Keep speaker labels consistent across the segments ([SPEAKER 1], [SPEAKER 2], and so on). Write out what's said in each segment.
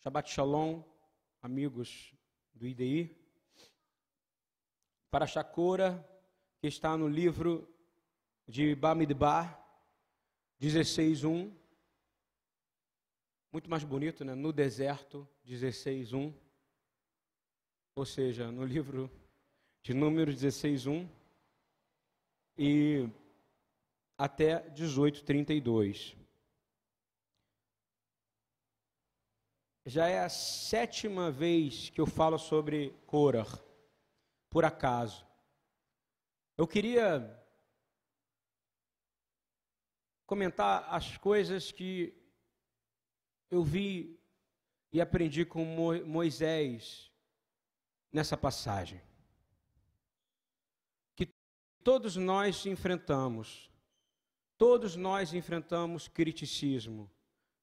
[SPEAKER 1] Shabbat Shalom, amigos do IDI. Para Shakora, que está no livro de Bamidbar, 16.1. Muito mais bonito, né? No deserto, 16.1. Ou seja, no livro de Números 16.1 e até 18.32. Já é a sétima vez que eu falo sobre Korah, por acaso. Eu queria comentar as coisas que eu vi e aprendi com Moisés nessa passagem. Que todos nós enfrentamos, todos nós enfrentamos criticismo,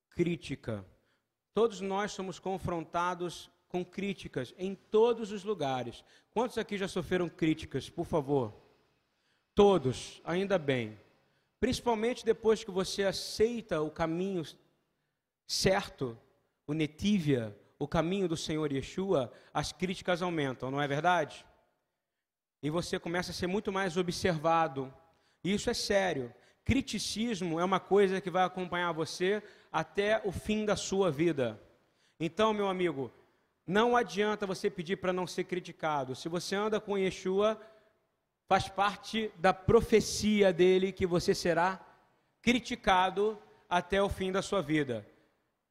[SPEAKER 1] crítica Todos nós somos confrontados com críticas em todos os lugares. Quantos aqui já sofreram críticas, por favor? Todos, ainda bem. Principalmente depois que você aceita o caminho certo, o netívia, o caminho do Senhor Yeshua, as críticas aumentam, não é verdade? E você começa a ser muito mais observado. E isso é sério. Criticismo é uma coisa que vai acompanhar você até o fim da sua vida. Então, meu amigo, não adianta você pedir para não ser criticado. Se você anda com Yeshua, faz parte da profecia dele que você será criticado até o fim da sua vida.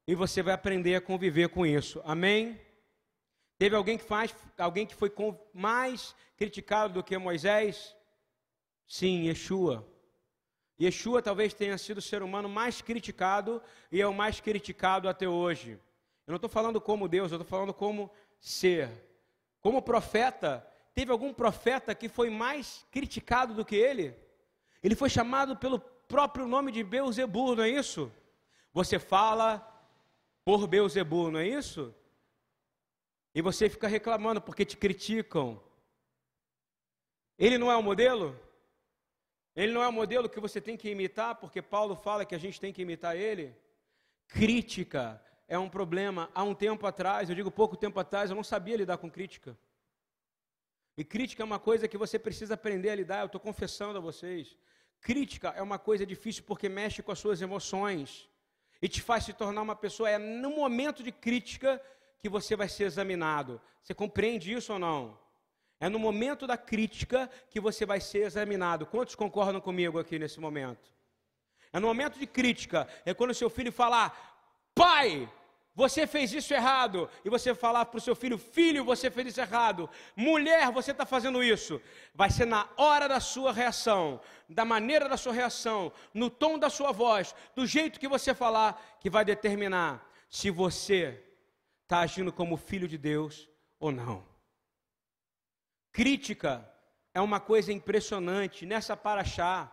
[SPEAKER 1] E você vai aprender a conviver com isso. Amém? Teve alguém que faz, alguém que foi mais criticado do que Moisés? Sim, Yeshua. Yeshua talvez tenha sido o ser humano mais criticado e é o mais criticado até hoje. Eu não estou falando como Deus, eu estou falando como ser. Como profeta, teve algum profeta que foi mais criticado do que ele? Ele foi chamado pelo próprio nome de Beuzebu, não é isso? Você fala por Beuzebu, não é isso? E você fica reclamando porque te criticam. Ele não é o modelo? Ele não é o modelo que você tem que imitar, porque Paulo fala que a gente tem que imitar ele. Crítica é um problema. Há um tempo atrás, eu digo pouco tempo atrás, eu não sabia lidar com crítica. E crítica é uma coisa que você precisa aprender a lidar, eu estou confessando a vocês. Crítica é uma coisa difícil porque mexe com as suas emoções e te faz se tornar uma pessoa. É no momento de crítica que você vai ser examinado. Você compreende isso ou não? É no momento da crítica que você vai ser examinado. Quantos concordam comigo aqui nesse momento? É no momento de crítica, é quando seu filho falar: Pai, você fez isso errado. E você falar para o seu filho: Filho, você fez isso errado. Mulher, você está fazendo isso. Vai ser na hora da sua reação, da maneira da sua reação, no tom da sua voz, do jeito que você falar, que vai determinar se você está agindo como filho de Deus ou não. Crítica é uma coisa impressionante. Nessa paraxá,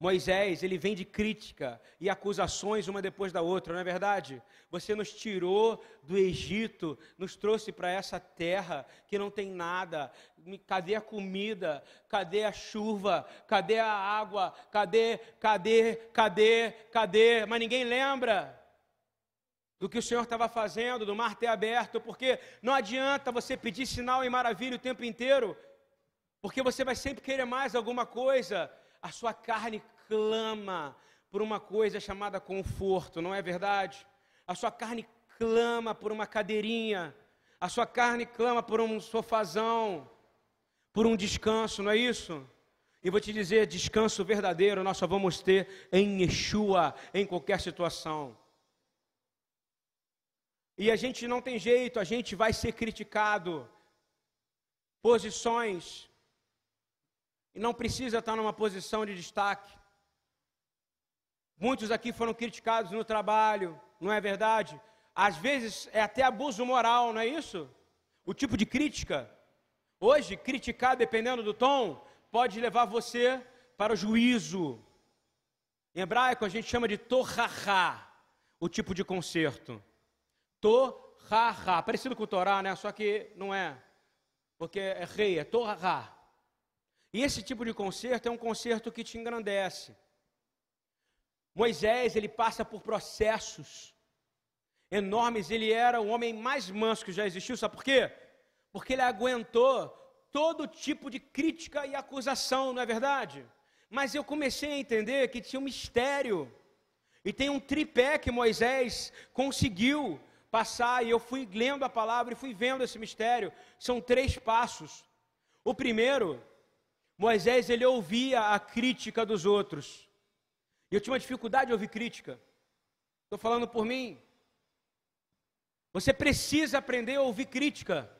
[SPEAKER 1] Moisés, ele vem de crítica e acusações uma depois da outra, não é verdade? Você nos tirou do Egito, nos trouxe para essa terra que não tem nada. Cadê a comida? Cadê a chuva? Cadê a água? Cadê, cadê, cadê, cadê? Mas ninguém lembra do que o Senhor estava fazendo, do mar ter aberto, porque não adianta você pedir sinal e maravilha o tempo inteiro, porque você vai sempre querer mais alguma coisa. A sua carne clama por uma coisa chamada conforto, não é verdade? A sua carne clama por uma cadeirinha, a sua carne clama por um sofazão, por um descanso, não é isso? E vou te dizer, descanso verdadeiro nós só vamos ter em Yeshua, em qualquer situação. E a gente não tem jeito, a gente vai ser criticado. Posições. E não precisa estar numa posição de destaque. Muitos aqui foram criticados no trabalho, não é verdade? Às vezes é até abuso moral, não é isso? O tipo de crítica. Hoje, criticar, dependendo do tom, pode levar você para o juízo. Em hebraico, a gente chama de torrahá, o tipo de conserto. Torahá, parecido com Torá, né? Só que não é, porque é rei, é Torahá. E esse tipo de concerto é um concerto que te engrandece. Moisés, ele passa por processos. enormes, ele era o homem mais manso que já existiu, sabe por quê? Porque ele aguentou todo tipo de crítica e acusação, não é verdade? Mas eu comecei a entender que tinha um mistério, e tem um tripé que Moisés conseguiu passar, e eu fui lendo a palavra e fui vendo esse mistério. São três passos. O primeiro, Moisés ele ouvia a crítica dos outros. E eu tinha uma dificuldade de ouvir crítica. Estou falando por mim. Você precisa aprender a ouvir crítica.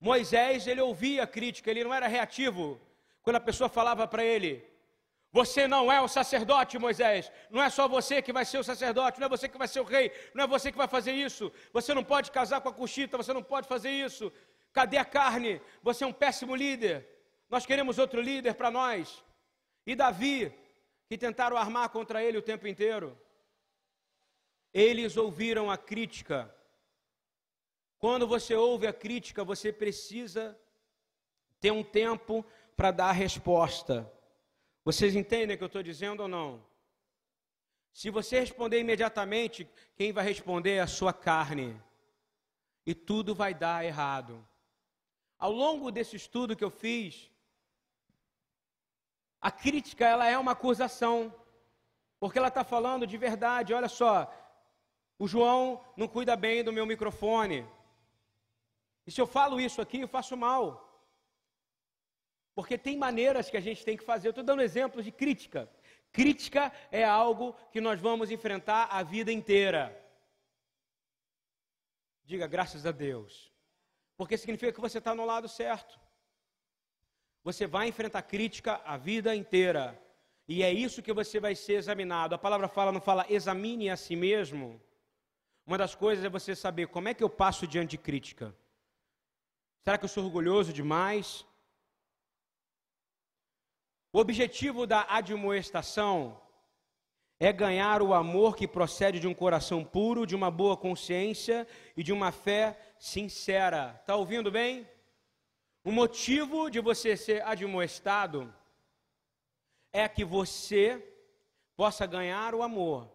[SPEAKER 1] Moisés, ele ouvia crítica, ele não era reativo. Quando a pessoa falava para ele: Você não é o sacerdote, Moisés. Não é só você que vai ser o sacerdote, não é você que vai ser o rei, não é você que vai fazer isso. Você não pode casar com a Cuxita, você não pode fazer isso. Cadê a carne? Você é um péssimo líder. Nós queremos outro líder para nós. E Davi, que tentaram armar contra ele o tempo inteiro. Eles ouviram a crítica. Quando você ouve a crítica, você precisa ter um tempo para dar a resposta. Vocês entendem o que eu estou dizendo ou não? Se você responder imediatamente, quem vai responder é a sua carne. E tudo vai dar errado. Ao longo desse estudo que eu fiz, a crítica ela é uma acusação, porque ela está falando de verdade. Olha só, o João não cuida bem do meu microfone. E se eu falo isso aqui, eu faço mal. Porque tem maneiras que a gente tem que fazer. Eu estou dando exemplos de crítica. Crítica é algo que nós vamos enfrentar a vida inteira. Diga graças a Deus. Porque significa que você está no lado certo. Você vai enfrentar crítica a vida inteira. E é isso que você vai ser examinado. A palavra fala, não fala, examine a si mesmo. Uma das coisas é você saber como é que eu passo diante de crítica. Será que eu sou orgulhoso demais? O objetivo da admoestação é ganhar o amor que procede de um coração puro, de uma boa consciência e de uma fé sincera. Está ouvindo bem? O motivo de você ser admoestado é que você possa ganhar o amor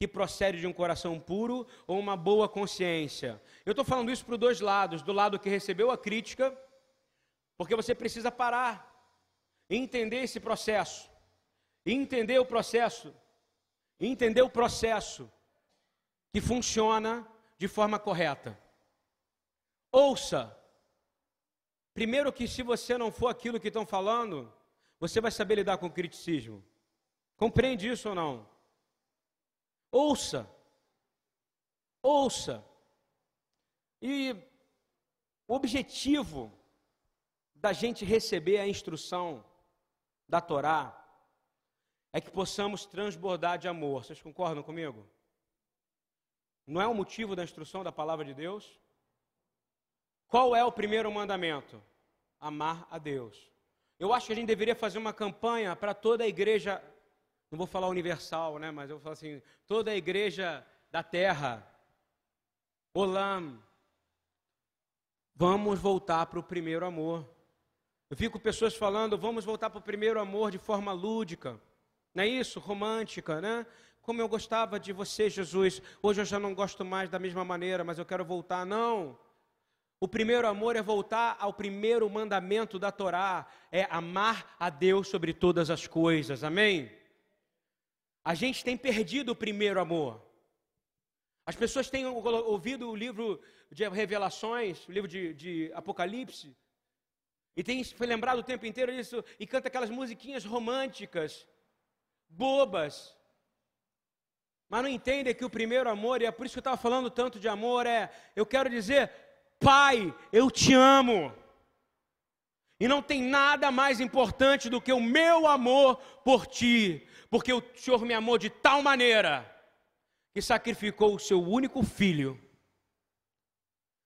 [SPEAKER 1] que procede de um coração puro ou uma boa consciência. Eu estou falando isso para os dois lados: do lado que recebeu a crítica, porque você precisa parar, entender esse processo, entender o processo, entender o processo que funciona de forma correta. Ouça Primeiro que se você não for aquilo que estão falando, você vai saber lidar com o criticismo. Compreende isso ou não? Ouça. Ouça. E o objetivo da gente receber a instrução da Torá é que possamos transbordar de amor. Vocês concordam comigo? Não é o motivo da instrução da palavra de Deus? Qual é o primeiro mandamento? Amar a Deus. Eu acho que a gente deveria fazer uma campanha para toda a igreja, não vou falar universal, né, mas eu vou falar assim, toda a igreja da terra. Olam. Vamos voltar para o primeiro amor. Eu fico pessoas falando, vamos voltar para o primeiro amor de forma lúdica. Não é isso? Romântica, né? Como eu gostava de você, Jesus. Hoje eu já não gosto mais da mesma maneira, mas eu quero voltar. Não. O primeiro amor é voltar ao primeiro mandamento da Torá, é amar a Deus sobre todas as coisas. Amém? A gente tem perdido o primeiro amor. As pessoas têm ouvido o livro de Revelações, o livro de, de Apocalipse, e tem foi lembrado o tempo inteiro disso e canta aquelas musiquinhas românticas, bobas. Mas não entendem que o primeiro amor, e é por isso que eu estava falando tanto de amor, é, eu quero dizer, Pai, eu te amo. E não tem nada mais importante do que o meu amor por ti, porque o Senhor me amou de tal maneira que sacrificou o seu único filho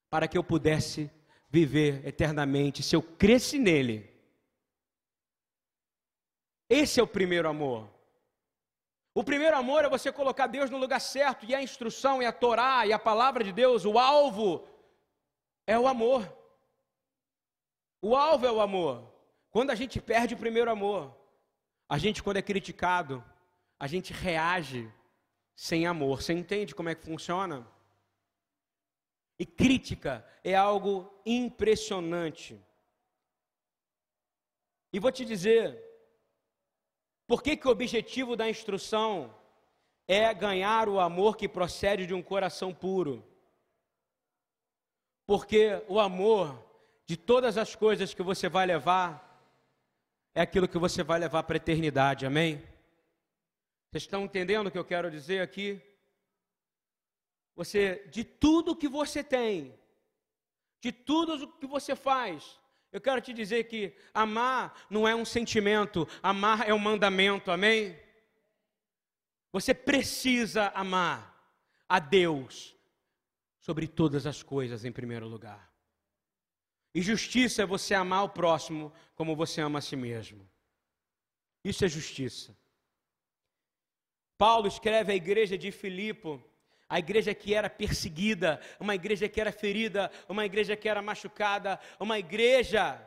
[SPEAKER 1] para que eu pudesse viver eternamente se eu cresce nele. Esse é o primeiro amor. O primeiro amor é você colocar Deus no lugar certo, e a instrução, e a Torá, e a palavra de Deus, o alvo é o amor. O alvo é o amor. Quando a gente perde o primeiro amor, a gente, quando é criticado, a gente reage sem amor. Você entende como é que funciona? E crítica é algo impressionante. E vou te dizer, por que, que o objetivo da instrução é ganhar o amor que procede de um coração puro? Porque o amor de todas as coisas que você vai levar é aquilo que você vai levar para a eternidade, amém? Vocês estão entendendo o que eu quero dizer aqui? Você, de tudo que você tem, de tudo o que você faz, eu quero te dizer que amar não é um sentimento, amar é um mandamento, amém? Você precisa amar a Deus sobre todas as coisas em primeiro lugar. E justiça é você amar o próximo como você ama a si mesmo. Isso é justiça. Paulo escreve à igreja de Filipe a igreja que era perseguida, uma igreja que era ferida, uma igreja que era machucada, uma igreja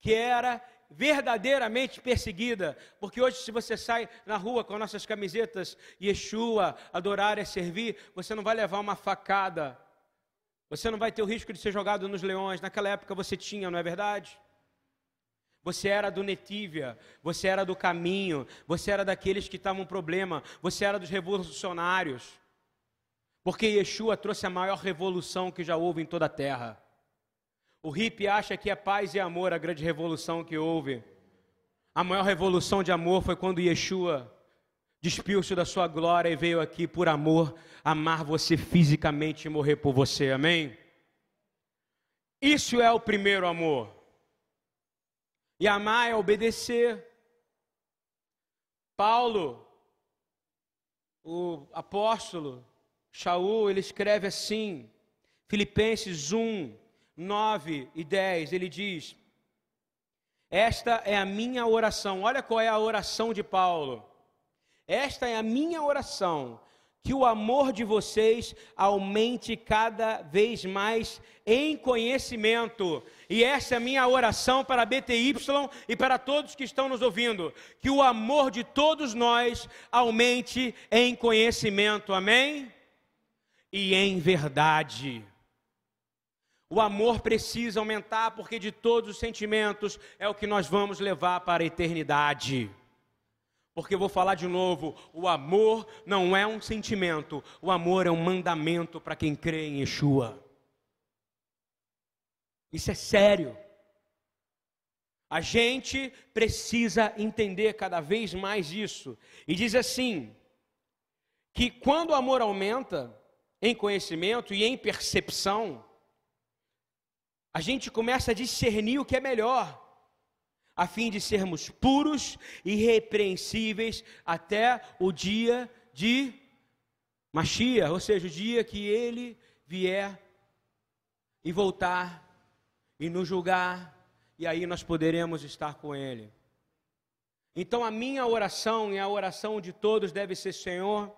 [SPEAKER 1] que era verdadeiramente perseguida, porque hoje se você sai na rua com nossas camisetas Yeshua, adorar é servir, você não vai levar uma facada. Você não vai ter o risco de ser jogado nos leões. Naquela época você tinha, não é verdade? Você era do Netívia, você era do caminho, você era daqueles que estavam um problema, você era dos revolucionários. Porque Yeshua trouxe a maior revolução que já houve em toda a terra. O hippie acha que é paz e amor a grande revolução que houve. A maior revolução de amor foi quando Yeshua despiu-se da sua glória e veio aqui por amor amar você fisicamente e morrer por você. Amém? Isso é o primeiro amor. E amar é obedecer. Paulo, o apóstolo, Shaul, ele escreve assim, Filipenses 1, 9 e 10, ele diz: Esta é a minha oração. Olha qual é a oração de Paulo. Esta é a minha oração, que o amor de vocês aumente cada vez mais em conhecimento. E essa é a minha oração para a BTY e para todos que estão nos ouvindo, que o amor de todos nós aumente em conhecimento. Amém? E em verdade. O amor precisa aumentar, porque de todos os sentimentos é o que nós vamos levar para a eternidade. Porque eu vou falar de novo: o amor não é um sentimento, o amor é um mandamento para quem crê em Yeshua. Isso é sério. A gente precisa entender cada vez mais isso. E diz assim: que quando o amor aumenta, em conhecimento e em percepção, a gente começa a discernir o que é melhor, a fim de sermos puros e irrepreensíveis até o dia de Machia, ou seja, o dia que ele vier e voltar e nos julgar, e aí nós poderemos estar com ele. Então a minha oração e a oração de todos deve ser: Senhor,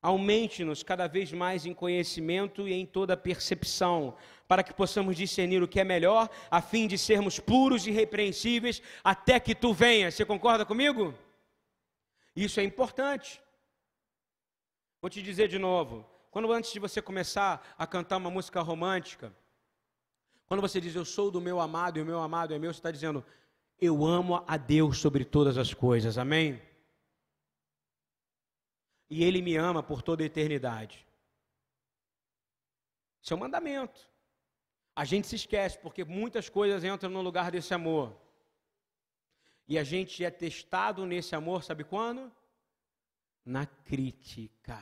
[SPEAKER 1] Aumente-nos cada vez mais em conhecimento e em toda percepção, para que possamos discernir o que é melhor, a fim de sermos puros e repreensíveis até que tu venhas. Você concorda comigo? Isso é importante. Vou te dizer de novo: quando antes de você começar a cantar uma música romântica, quando você diz eu sou do meu amado e o meu amado é meu, você está dizendo eu amo a Deus sobre todas as coisas. Amém? E Ele me ama por toda a eternidade. Isso é um mandamento. A gente se esquece, porque muitas coisas entram no lugar desse amor. E a gente é testado nesse amor, sabe quando? Na crítica.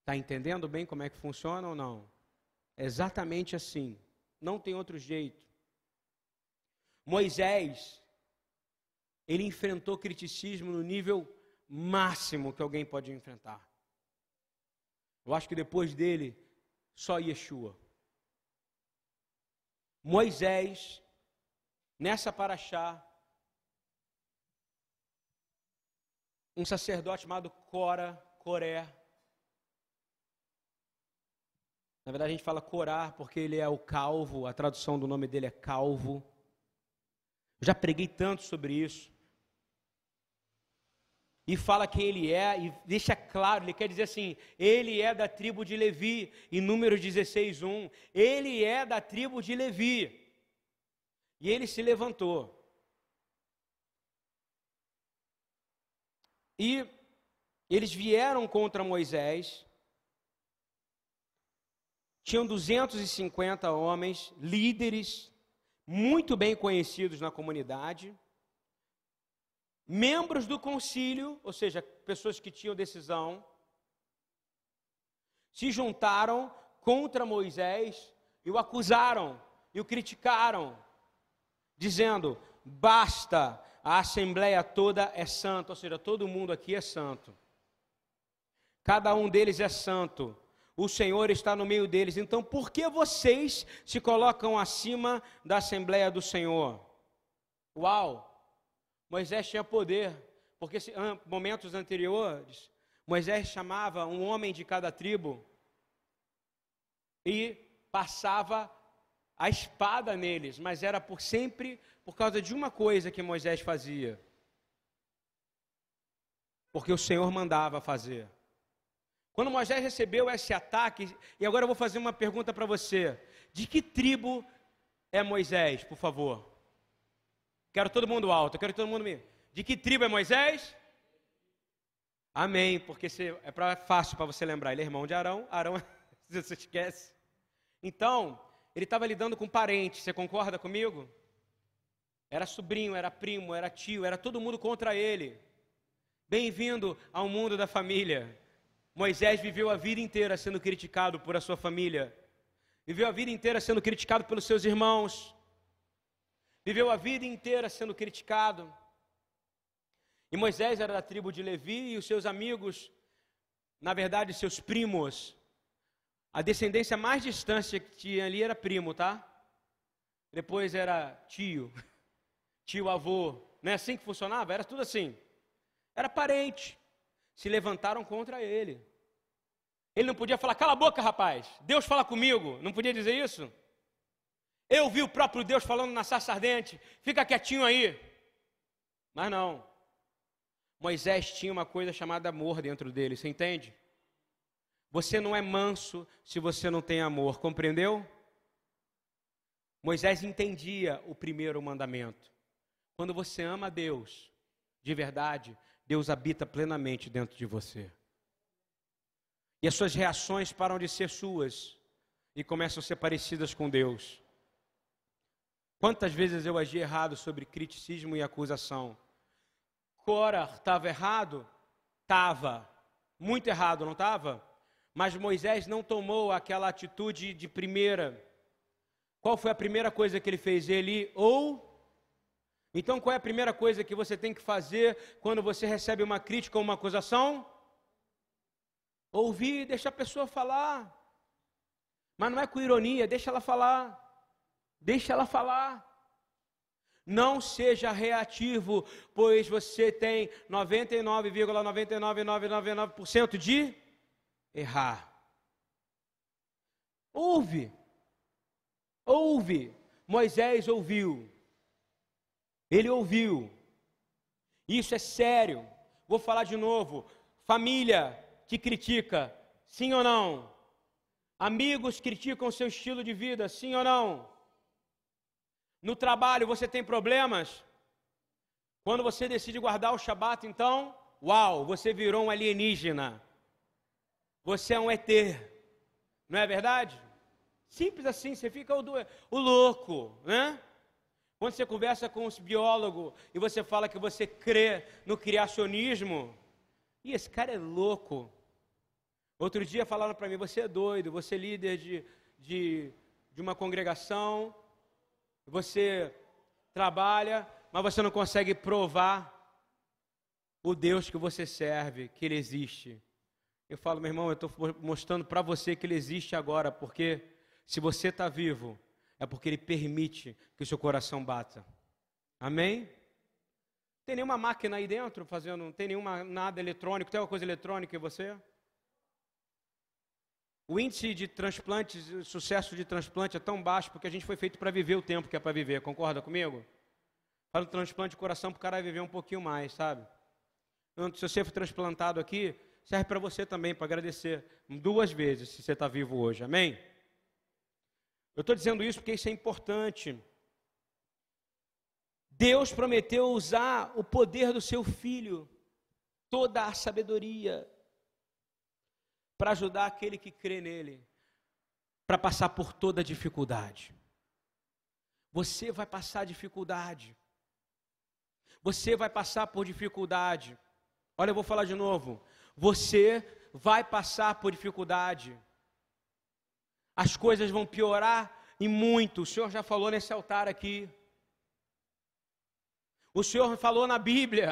[SPEAKER 1] Está entendendo bem como é que funciona ou não? É exatamente assim. Não tem outro jeito. Moisés, ele enfrentou criticismo no nível máximo que alguém pode enfrentar. Eu acho que depois dele, só Yeshua. Moisés, nessa paraxá, um sacerdote chamado Cora, Coré. Na verdade, a gente fala Corar porque ele é o calvo, a tradução do nome dele é calvo. Eu já preguei tanto sobre isso. E fala quem ele é e deixa claro, ele quer dizer assim, ele é da tribo de Levi, em Números 16, 1. Ele é da tribo de Levi. E ele se levantou. E eles vieram contra Moisés. Tinham 250 homens, líderes, muito bem conhecidos na comunidade membros do concílio, ou seja, pessoas que tinham decisão, se juntaram contra Moisés e o acusaram e o criticaram, dizendo: basta, a assembleia toda é santa, ou seja, todo mundo aqui é santo. Cada um deles é santo. O Senhor está no meio deles. Então, por que vocês se colocam acima da assembleia do Senhor? Uau! Moisés tinha poder, porque momentos anteriores, Moisés chamava um homem de cada tribo e passava a espada neles, mas era por sempre por causa de uma coisa que Moisés fazia. Porque o Senhor mandava fazer. Quando Moisés recebeu esse ataque, e agora eu vou fazer uma pergunta para você: de que tribo é Moisés, por favor? Quero todo mundo alto, quero todo mundo. De que tribo é Moisés? Amém, porque é pra, fácil para você lembrar. Ele é irmão de Arão. Arão, você esquece. Então, ele estava lidando com parentes. Você concorda comigo? Era sobrinho, era primo, era tio, era todo mundo contra ele. Bem-vindo ao mundo da família. Moisés viveu a vida inteira sendo criticado por a sua família. Viveu a vida inteira sendo criticado pelos seus irmãos viveu a vida inteira sendo criticado. E Moisés era da tribo de Levi e os seus amigos, na verdade, seus primos. A descendência mais distante que tinha ali era primo, tá? Depois era tio, tio avô. Não é assim que funcionava? Era tudo assim. Era parente. Se levantaram contra ele. Ele não podia falar, cala a boca, rapaz. Deus fala comigo. Não podia dizer isso? Eu vi o próprio Deus falando na sarça ardente, fica quietinho aí. Mas não. Moisés tinha uma coisa chamada amor dentro dele, você entende? Você não é manso se você não tem amor, compreendeu? Moisés entendia o primeiro mandamento. Quando você ama Deus, de verdade, Deus habita plenamente dentro de você. E as suas reações param de ser suas e começam a ser parecidas com Deus. Quantas vezes eu agi errado sobre criticismo e acusação? Cora estava errado? Estava. Muito errado, não estava? Mas Moisés não tomou aquela atitude de primeira. Qual foi a primeira coisa que ele fez? Ele ou. Então, qual é a primeira coisa que você tem que fazer quando você recebe uma crítica ou uma acusação? Ouvir, deixa a pessoa falar. Mas não é com ironia, deixa ela falar. Deixa ela falar. Não seja reativo, pois você tem 99,99999% de errar. Ouve. Ouve. Moisés ouviu. Ele ouviu. Isso é sério. Vou falar de novo. Família que critica, sim ou não? Amigos criticam seu estilo de vida, sim ou não? No trabalho você tem problemas? Quando você decide guardar o Shabat, então, uau, você virou um alienígena. Você é um ET. Não é verdade? Simples assim, você fica o, do, o louco, né? Quando você conversa com os biólogos e você fala que você crê no criacionismo, e esse cara é louco. Outro dia falaram para mim: você é doido, você é líder de, de, de uma congregação, você trabalha, mas você não consegue provar o Deus que você serve, que Ele existe. Eu falo, meu irmão, eu estou mostrando para você que Ele existe agora, porque se você está vivo, é porque Ele permite que o seu coração bata. Amém? Tem nenhuma máquina aí dentro fazendo, não tem nenhuma nada eletrônico, tem alguma coisa eletrônica em você? O índice de transplantes, sucesso de transplante é tão baixo porque a gente foi feito para viver o tempo que é para viver. Concorda comigo? Fala do transplante de coração para o cara viver um pouquinho mais, sabe? Se você for transplantado aqui, serve para você também, para agradecer duas vezes, se você está vivo hoje. Amém? Eu estou dizendo isso porque isso é importante. Deus prometeu usar o poder do seu filho, toda a sabedoria, para ajudar aquele que crê nele, para passar por toda dificuldade. Você vai passar dificuldade. Você vai passar por dificuldade. Olha, eu vou falar de novo. Você vai passar por dificuldade. As coisas vão piorar e muito. O Senhor já falou nesse altar aqui. O Senhor falou na Bíblia.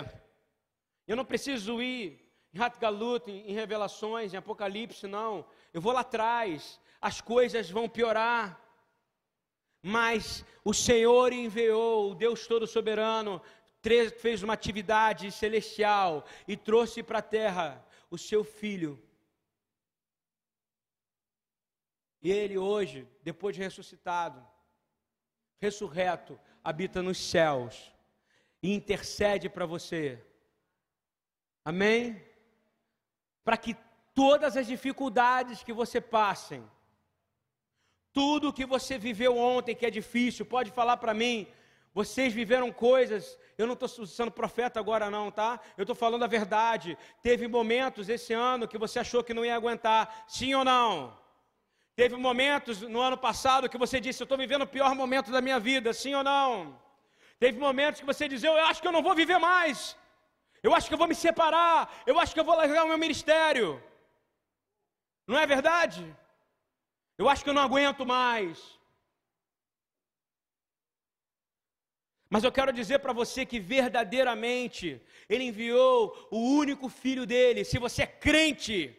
[SPEAKER 1] Eu não preciso ir em Hatgalut, em Revelações, em Apocalipse, não. Eu vou lá atrás. As coisas vão piorar. Mas o Senhor enviou, o Deus Todo-Soberano, fez uma atividade celestial e trouxe para a terra o seu filho. E ele hoje, depois de ressuscitado, ressurreto, habita nos céus e intercede para você. Amém? Para que todas as dificuldades que você passem, tudo que você viveu ontem que é difícil, pode falar para mim. Vocês viveram coisas, eu não estou sendo profeta agora, não, tá? Eu estou falando a verdade. Teve momentos esse ano que você achou que não ia aguentar, sim ou não? Teve momentos no ano passado que você disse: Eu estou vivendo o pior momento da minha vida, sim ou não? Teve momentos que você dizia: Eu acho que eu não vou viver mais. Eu acho que eu vou me separar. Eu acho que eu vou largar o meu ministério. Não é verdade? Eu acho que eu não aguento mais. Mas eu quero dizer para você que verdadeiramente Ele enviou o único filho dele. Se você é crente,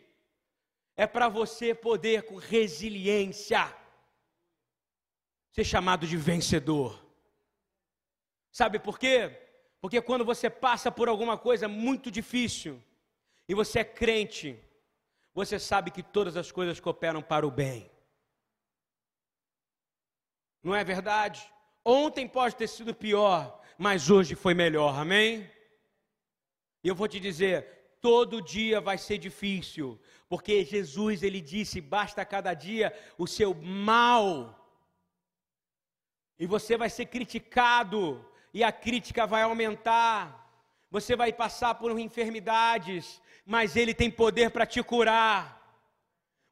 [SPEAKER 1] é para você poder com resiliência ser chamado de vencedor. Sabe por quê? Porque quando você passa por alguma coisa muito difícil e você é crente, você sabe que todas as coisas cooperam para o bem. Não é verdade? Ontem pode ter sido pior, mas hoje foi melhor, amém? E eu vou te dizer, todo dia vai ser difícil, porque Jesus ele disse: basta cada dia o seu mal. E você vai ser criticado, e a crítica vai aumentar. Você vai passar por enfermidades, mas Ele tem poder para te curar.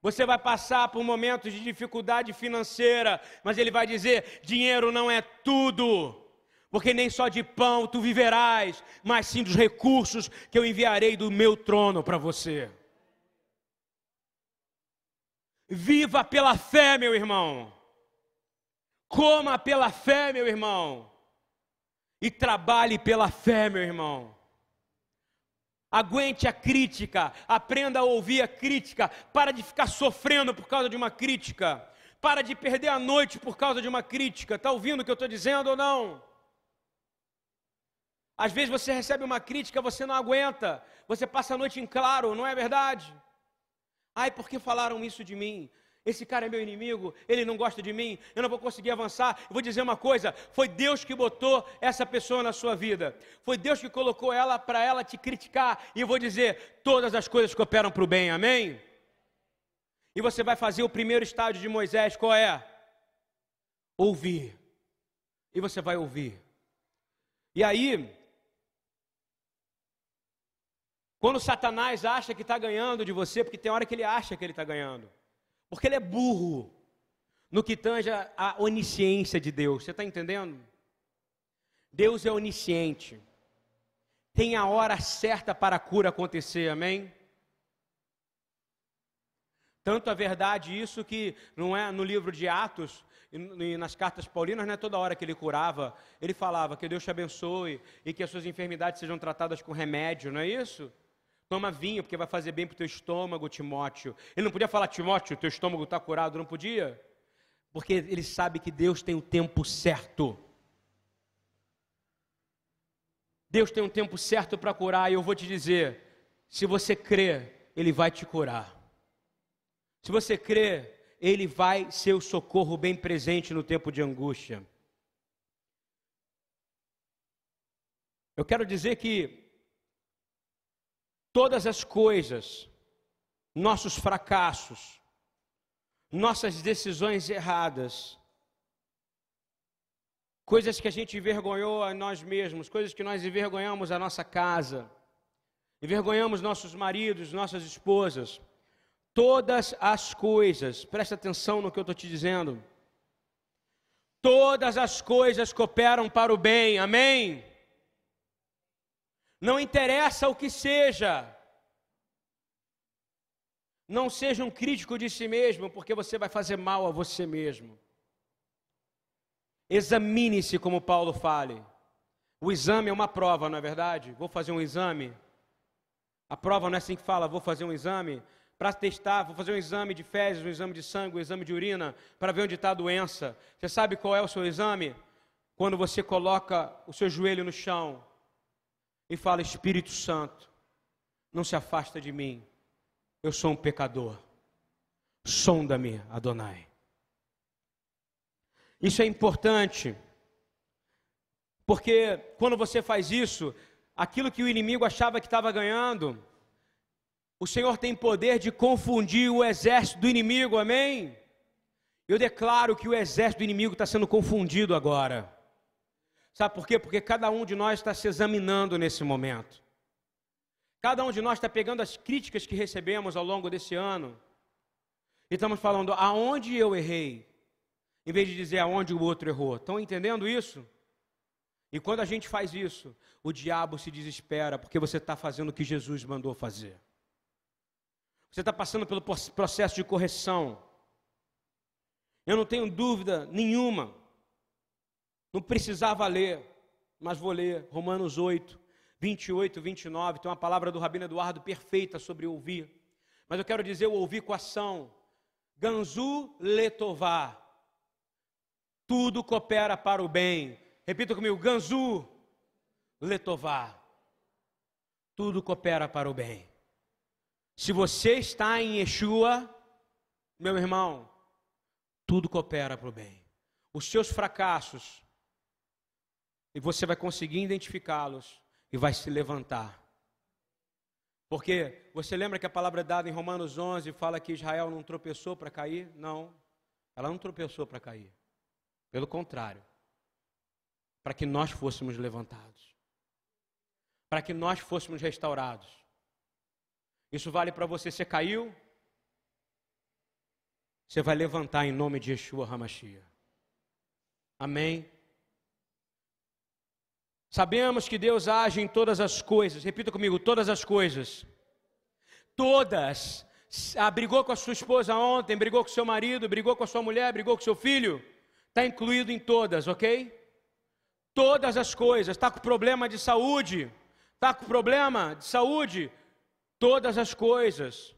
[SPEAKER 1] Você vai passar por momentos de dificuldade financeira, mas Ele vai dizer: dinheiro não é tudo, porque nem só de pão tu viverás, mas sim dos recursos que eu enviarei do meu trono para você. Viva pela fé, meu irmão. Coma pela fé, meu irmão e trabalhe pela fé, meu irmão. Aguente a crítica, aprenda a ouvir a crítica, para de ficar sofrendo por causa de uma crítica, para de perder a noite por causa de uma crítica. Está ouvindo o que eu estou dizendo ou não? Às vezes você recebe uma crítica, você não aguenta, você passa a noite em claro, não é verdade? Ai, por que falaram isso de mim? Esse cara é meu inimigo, ele não gosta de mim, eu não vou conseguir avançar. Eu vou dizer uma coisa: foi Deus que botou essa pessoa na sua vida, foi Deus que colocou ela para ela te criticar. E eu vou dizer: todas as coisas cooperam para o bem, amém? E você vai fazer o primeiro estágio de Moisés, qual é? Ouvir. E você vai ouvir. E aí, quando Satanás acha que está ganhando de você, porque tem hora que ele acha que ele está ganhando. Porque ele é burro no que tange a onisciência de Deus. Você está entendendo? Deus é onisciente. Tem a hora certa para a cura acontecer, amém? Tanto a verdade isso que não é no livro de Atos e nas cartas paulinas não é toda hora que ele curava, ele falava que Deus te abençoe e que as suas enfermidades sejam tratadas com remédio, não é isso? Toma vinho, porque vai fazer bem para o teu estômago, Timóteo. Ele não podia falar, Timóteo, teu estômago está curado, não podia? Porque ele sabe que Deus tem o tempo certo. Deus tem um tempo certo para curar, e eu vou te dizer: se você crer, Ele vai te curar. Se você crer, Ele vai ser o socorro bem presente no tempo de angústia. Eu quero dizer que todas as coisas, nossos fracassos, nossas decisões erradas, coisas que a gente envergonhou a nós mesmos, coisas que nós envergonhamos a nossa casa, envergonhamos nossos maridos, nossas esposas, todas as coisas, presta atenção no que eu estou te dizendo, todas as coisas cooperam para o bem, amém? Não interessa o que seja, não seja um crítico de si mesmo, porque você vai fazer mal a você mesmo. Examine-se, como Paulo fale. O exame é uma prova, não é verdade? Vou fazer um exame. A prova não é assim que fala, vou fazer um exame para testar, vou fazer um exame de fezes, um exame de sangue, um exame de urina, para ver onde está a doença. Você sabe qual é o seu exame? Quando você coloca o seu joelho no chão e fala: Espírito Santo, não se afasta de mim, eu sou um pecador. Sonda-me, Adonai. Isso é importante, porque quando você faz isso, aquilo que o inimigo achava que estava ganhando, o Senhor tem poder de confundir o exército do inimigo, amém? Eu declaro que o exército do inimigo está sendo confundido agora. Sabe por quê? Porque cada um de nós está se examinando nesse momento. Cada um de nós está pegando as críticas que recebemos ao longo desse ano e estamos falando aonde eu errei, em vez de dizer aonde o outro errou. Estão entendendo isso? E quando a gente faz isso, o diabo se desespera porque você está fazendo o que Jesus mandou fazer. Você está passando pelo processo de correção. Eu não tenho dúvida nenhuma. Não precisava ler, mas vou ler Romanos 8, 28, 29, tem uma palavra do Rabino Eduardo perfeita sobre ouvir. Mas eu quero dizer o ouvir com ação. Ganzu letová. Tudo coopera para o bem. Repita comigo, Ganzu letová. Tudo coopera para o bem. Se você está em Yeshua, meu irmão, tudo coopera para o bem. Os seus fracassos, e você vai conseguir identificá-los, e vai se levantar. Porque você lembra que a palavra dada em Romanos 11 fala que Israel não tropeçou para cair? Não, ela não tropeçou para cair. Pelo contrário, para que nós fôssemos levantados, para que nós fôssemos restaurados. Isso vale para você. Você caiu, você vai levantar em nome de Yeshua Hamashia. Amém. Sabemos que Deus age em todas as coisas. Repita comigo: todas as coisas. Todas. Ah, brigou com a sua esposa ontem, brigou com seu marido, brigou com a sua mulher, brigou com seu filho. Está incluído em todas, ok? Todas as coisas. Está com problema de saúde. Está com problema de saúde. Todas as coisas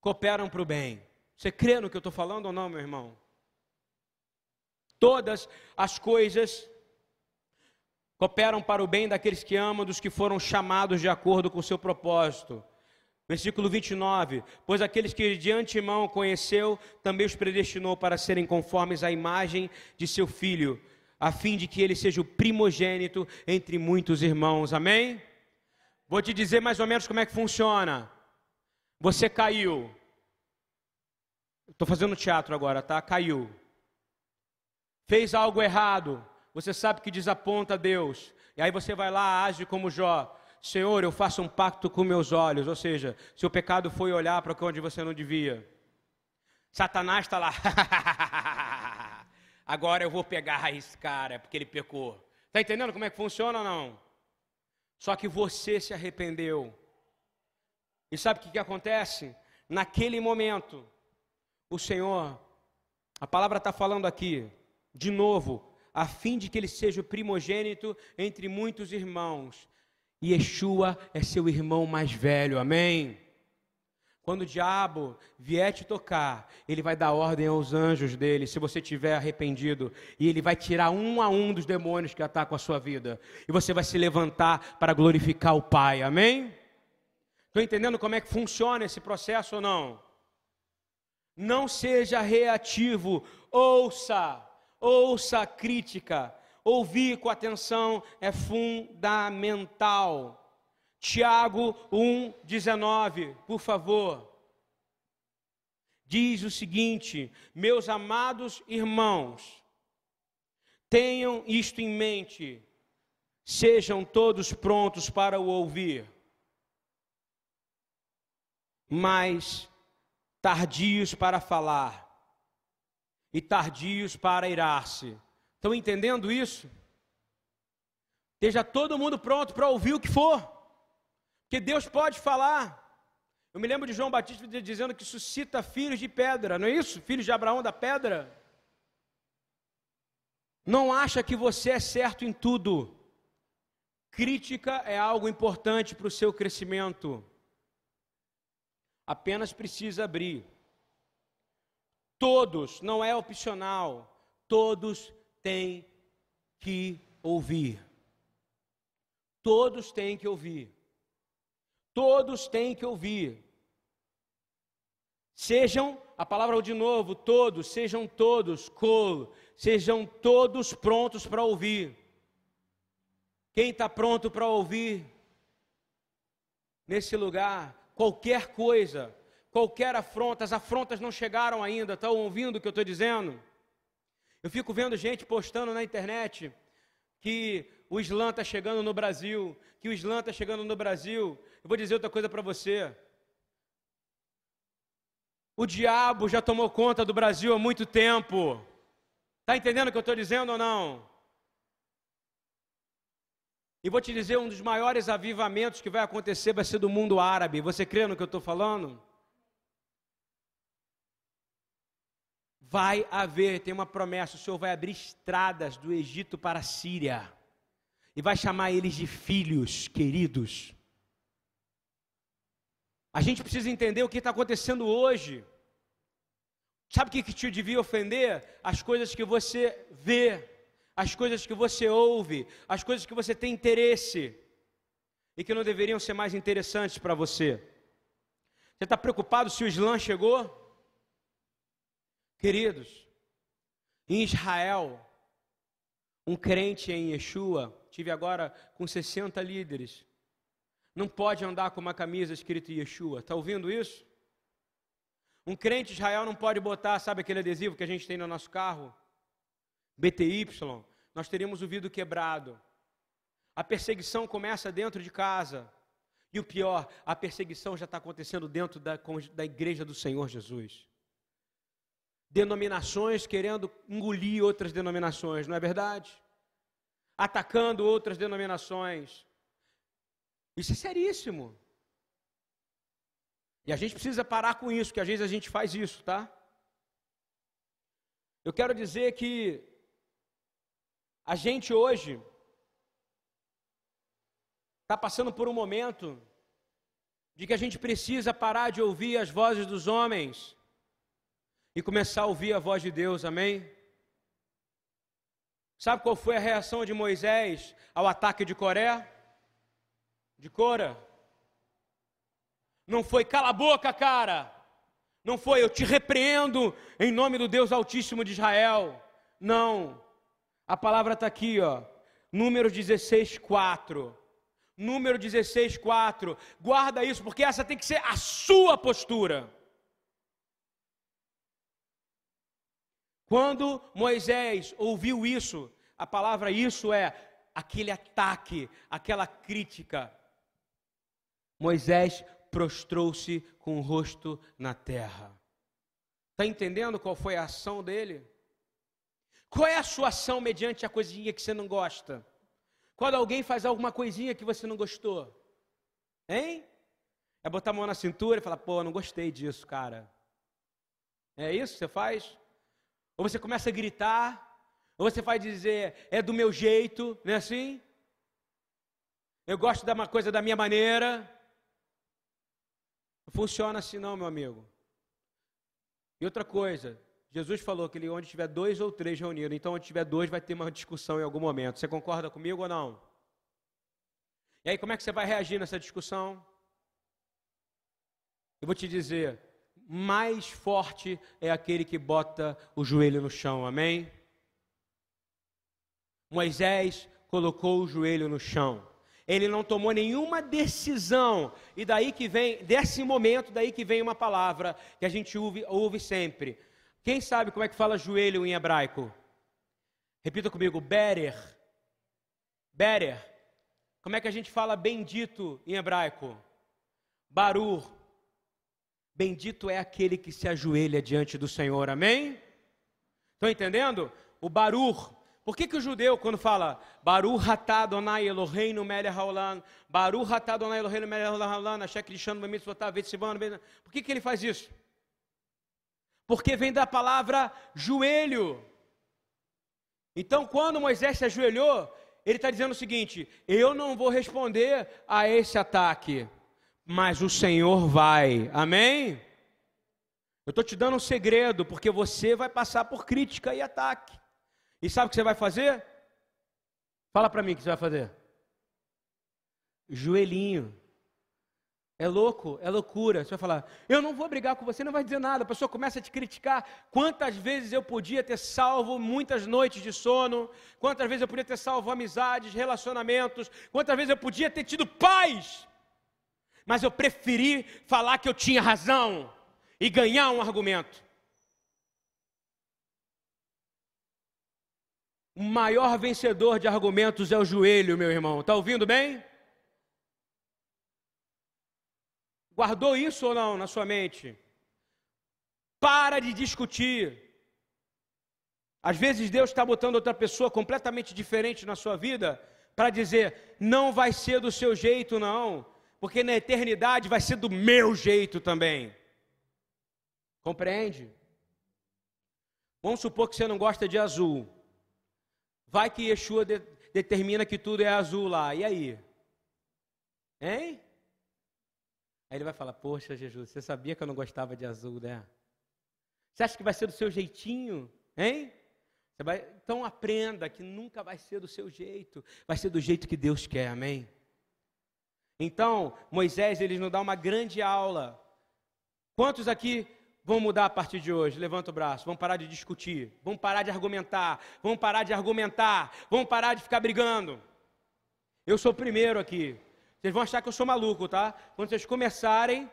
[SPEAKER 1] cooperam para o bem. Você crê no que eu estou falando ou não, meu irmão? Todas as coisas cooperam para o bem daqueles que amam, dos que foram chamados de acordo com o seu propósito. Versículo 29: Pois aqueles que de antemão conheceu, também os predestinou para serem conformes à imagem de seu filho, a fim de que ele seja o primogênito entre muitos irmãos. Amém? Vou te dizer mais ou menos como é que funciona. Você caiu. Estou fazendo teatro agora, tá? Caiu. Fez algo errado você sabe que desaponta Deus, e aí você vai lá, age como Jó. Senhor, eu faço um pacto com meus olhos, ou seja, seu pecado foi olhar para onde você não devia. Satanás está lá. Agora eu vou pegar esse cara, porque ele pecou. Está entendendo como é que funciona ou não? Só que você se arrependeu. E sabe o que, que acontece? Naquele momento, o Senhor, a palavra está falando aqui, de novo, a fim de que ele seja o primogênito entre muitos irmãos. E Yeshua é seu irmão mais velho, amém? Quando o diabo vier te tocar, ele vai dar ordem aos anjos dele, se você tiver arrependido, e ele vai tirar um a um dos demônios que atacam a sua vida, e você vai se levantar para glorificar o Pai, amém? Estou entendendo como é que funciona esse processo ou não? Não seja reativo, ouça ouça a crítica. Ouvir com atenção é fundamental. Tiago 1,19, por favor. Diz o seguinte: Meus amados irmãos, tenham isto em mente, sejam todos prontos para o ouvir, mas tardios para falar e tardios para irar-se. Estão entendendo isso? Esteja todo mundo pronto para ouvir o que for, porque Deus pode falar. Eu me lembro de João Batista dizendo que suscita filhos de pedra, não é isso? Filhos de Abraão da pedra. Não acha que você é certo em tudo. Crítica é algo importante para o seu crescimento. Apenas precisa abrir. Todos, não é opcional, todos têm que ouvir. Todos têm que ouvir. Todos têm que ouvir. Sejam, a palavra de novo, todos, sejam todos, kol, sejam todos prontos para ouvir. Quem está pronto para ouvir nesse lugar, qualquer coisa, qualquer afronta, as afrontas não chegaram ainda, estão ouvindo o que eu estou dizendo? Eu fico vendo gente postando na internet que o Islã está chegando no Brasil, que o Islã está chegando no Brasil. Eu vou dizer outra coisa para você. O diabo já tomou conta do Brasil há muito tempo. Está entendendo o que eu estou dizendo ou não? E vou te dizer, um dos maiores avivamentos que vai acontecer vai ser do mundo árabe. Você crê no que eu estou falando? Vai haver, tem uma promessa, o Senhor vai abrir estradas do Egito para a Síria. E vai chamar eles de filhos queridos. A gente precisa entender o que está acontecendo hoje. Sabe o que te devia ofender? As coisas que você vê, as coisas que você ouve, as coisas que você tem interesse e que não deveriam ser mais interessantes para você. Você está preocupado se o Islã chegou? Queridos, em Israel, um crente em Yeshua, tive agora com 60 líderes, não pode andar com uma camisa escrita Yeshua. Está ouvindo isso? Um crente em Israel não pode botar, sabe aquele adesivo que a gente tem no nosso carro? BTY. Nós teríamos o vidro quebrado. A perseguição começa dentro de casa. E o pior, a perseguição já está acontecendo dentro da, da igreja do Senhor Jesus denominações querendo engolir outras denominações, não é verdade? Atacando outras denominações. Isso é seríssimo. E a gente precisa parar com isso, porque às vezes a gente faz isso, tá? Eu quero dizer que a gente hoje está passando por um momento de que a gente precisa parar de ouvir as vozes dos homens e começar a ouvir a voz de Deus, amém? Sabe qual foi a reação de Moisés ao ataque de Coré? De Cora? Não foi cala a boca, cara. Não foi eu te repreendo em nome do Deus Altíssimo de Israel. Não. A palavra está aqui, ó. Número 16, 4. Número 16, 4. Guarda isso, porque essa tem que ser a sua postura. Quando Moisés ouviu isso, a palavra isso é aquele ataque, aquela crítica. Moisés prostrou-se com o rosto na terra. Está entendendo qual foi a ação dele? Qual é a sua ação mediante a coisinha que você não gosta? Quando alguém faz alguma coisinha que você não gostou? Hein? É botar a mão na cintura e falar, pô, não gostei disso, cara. É isso que você faz? Ou você começa a gritar, ou você vai dizer, é do meu jeito, não é assim? Eu gosto de uma coisa da minha maneira. Não funciona assim não, meu amigo. E outra coisa, Jesus falou que onde tiver dois ou três reunidos, então onde tiver dois vai ter uma discussão em algum momento. Você concorda comigo ou não? E aí como é que você vai reagir nessa discussão? Eu vou te dizer, mais forte é aquele que bota o joelho no chão, amém? Moisés colocou o joelho no chão. Ele não tomou nenhuma decisão. E daí que vem, desse momento, daí que vem uma palavra que a gente ouve, ouve sempre. Quem sabe como é que fala joelho em hebraico? Repita comigo, berer. Berer. Como é que a gente fala bendito em hebraico? Barur. Bendito é aquele que se ajoelha diante do Senhor, amém? Estão entendendo? O barur por que, que o judeu, quando fala Baru Hatá Donai Eloheinu Melech Haolam, Baru Hatá Donai Eloheinu Melech Haolam, Ashek Lishanu Bemit Sotav por que, que ele faz isso? Porque vem da palavra joelho. Então, quando Moisés se ajoelhou, ele está dizendo o seguinte: eu não vou responder a esse ataque, mas o Senhor vai. Amém? Eu estou te dando um segredo, porque você vai passar por crítica e ataque. E sabe o que você vai fazer? Fala para mim o que você vai fazer. Joelhinho. É louco, é loucura. Você vai falar, eu não vou brigar com você, não vai dizer nada. A pessoa começa a te criticar. Quantas vezes eu podia ter salvo muitas noites de sono? Quantas vezes eu podia ter salvo amizades, relacionamentos? Quantas vezes eu podia ter tido paz? Mas eu preferi falar que eu tinha razão e ganhar um argumento. O maior vencedor de argumentos é o joelho, meu irmão. Está ouvindo bem? Guardou isso ou não na sua mente? Para de discutir. Às vezes Deus está botando outra pessoa completamente diferente na sua vida para dizer: não vai ser do seu jeito, não, porque na eternidade vai ser do meu jeito também. Compreende? Vamos supor que você não gosta de azul. Vai que Yeshua de, determina que tudo é azul lá. E aí? Hein? Aí ele vai falar: Poxa, Jesus, você sabia que eu não gostava de azul, né? Você acha que vai ser do seu jeitinho? Hein? Vai... Então aprenda que nunca vai ser do seu jeito, vai ser do jeito que Deus quer, amém? Então, Moisés, ele nos dá uma grande aula. Quantos aqui Vamos mudar a partir de hoje. Levanta o braço. Vamos parar de discutir. Vamos parar de argumentar. Vamos parar de argumentar. Vamos parar de ficar brigando. Eu sou o primeiro aqui. Vocês vão achar que eu sou maluco, tá? Quando vocês começarem,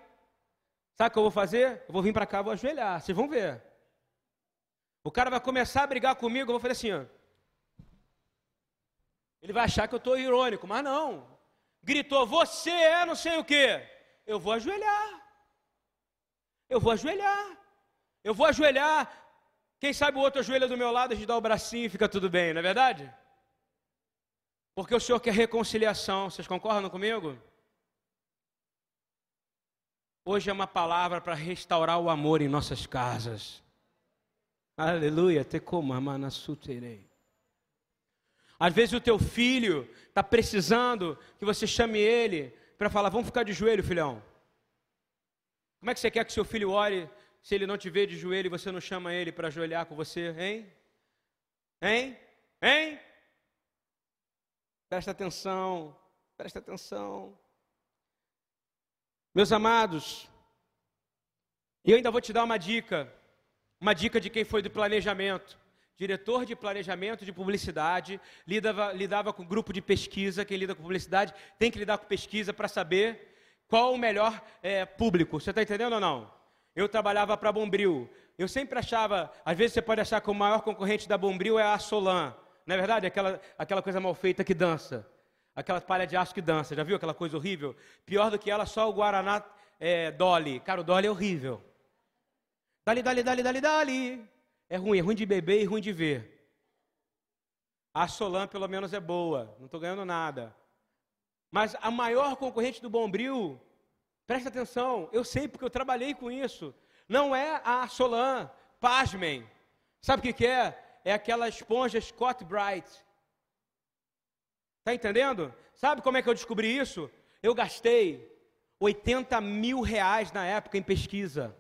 [SPEAKER 1] sabe o que eu vou fazer? Eu vou vir para cá, vou ajoelhar. Vocês vão ver. O cara vai começar a brigar comigo, eu vou fazer assim, ó. Ele vai achar que eu estou irônico, mas não. Gritou, você é não sei o quê. Eu vou ajoelhar. Eu vou ajoelhar. Eu vou ajoelhar. Quem sabe o outro ajoelha do meu lado, a gente dá o bracinho e fica tudo bem, não é verdade? Porque o Senhor quer reconciliação. Vocês concordam comigo? Hoje é uma palavra para restaurar o amor em nossas casas. Aleluia. Te terei. Às vezes o teu filho está precisando que você chame ele para falar: vamos ficar de joelho, filhão. Como é que você quer que seu filho ore se ele não te vê de joelho e você não chama ele para ajoelhar com você, hein? Hein? Hein? Presta atenção, presta atenção. Meus amados, eu ainda vou te dar uma dica, uma dica de quem foi do planejamento. Diretor de planejamento de publicidade, lidava, lidava com grupo de pesquisa. Quem lida com publicidade tem que lidar com pesquisa para saber qual o melhor é, público? Você está entendendo ou não? Eu trabalhava para a Bombril. Eu sempre achava, às vezes você pode achar que o maior concorrente da Bombril é a Solan. Não é verdade? Aquela, aquela coisa mal feita que dança. Aquela palha de aço que dança. Já viu aquela coisa horrível? Pior do que ela, só o Guaraná é, Dolly. Cara, o Dolly é horrível. Dali, dali, dali, dali, dali. É ruim, é ruim de beber e ruim de ver. A Solan, pelo menos, é boa. Não estou ganhando nada. Mas a maior concorrente do Bombril, presta atenção, eu sei porque eu trabalhei com isso, não é a Solan, pasmem. Sabe o que, que é? É aquela esponja Scott Bright. Está entendendo? Sabe como é que eu descobri isso? Eu gastei 80 mil reais na época em pesquisa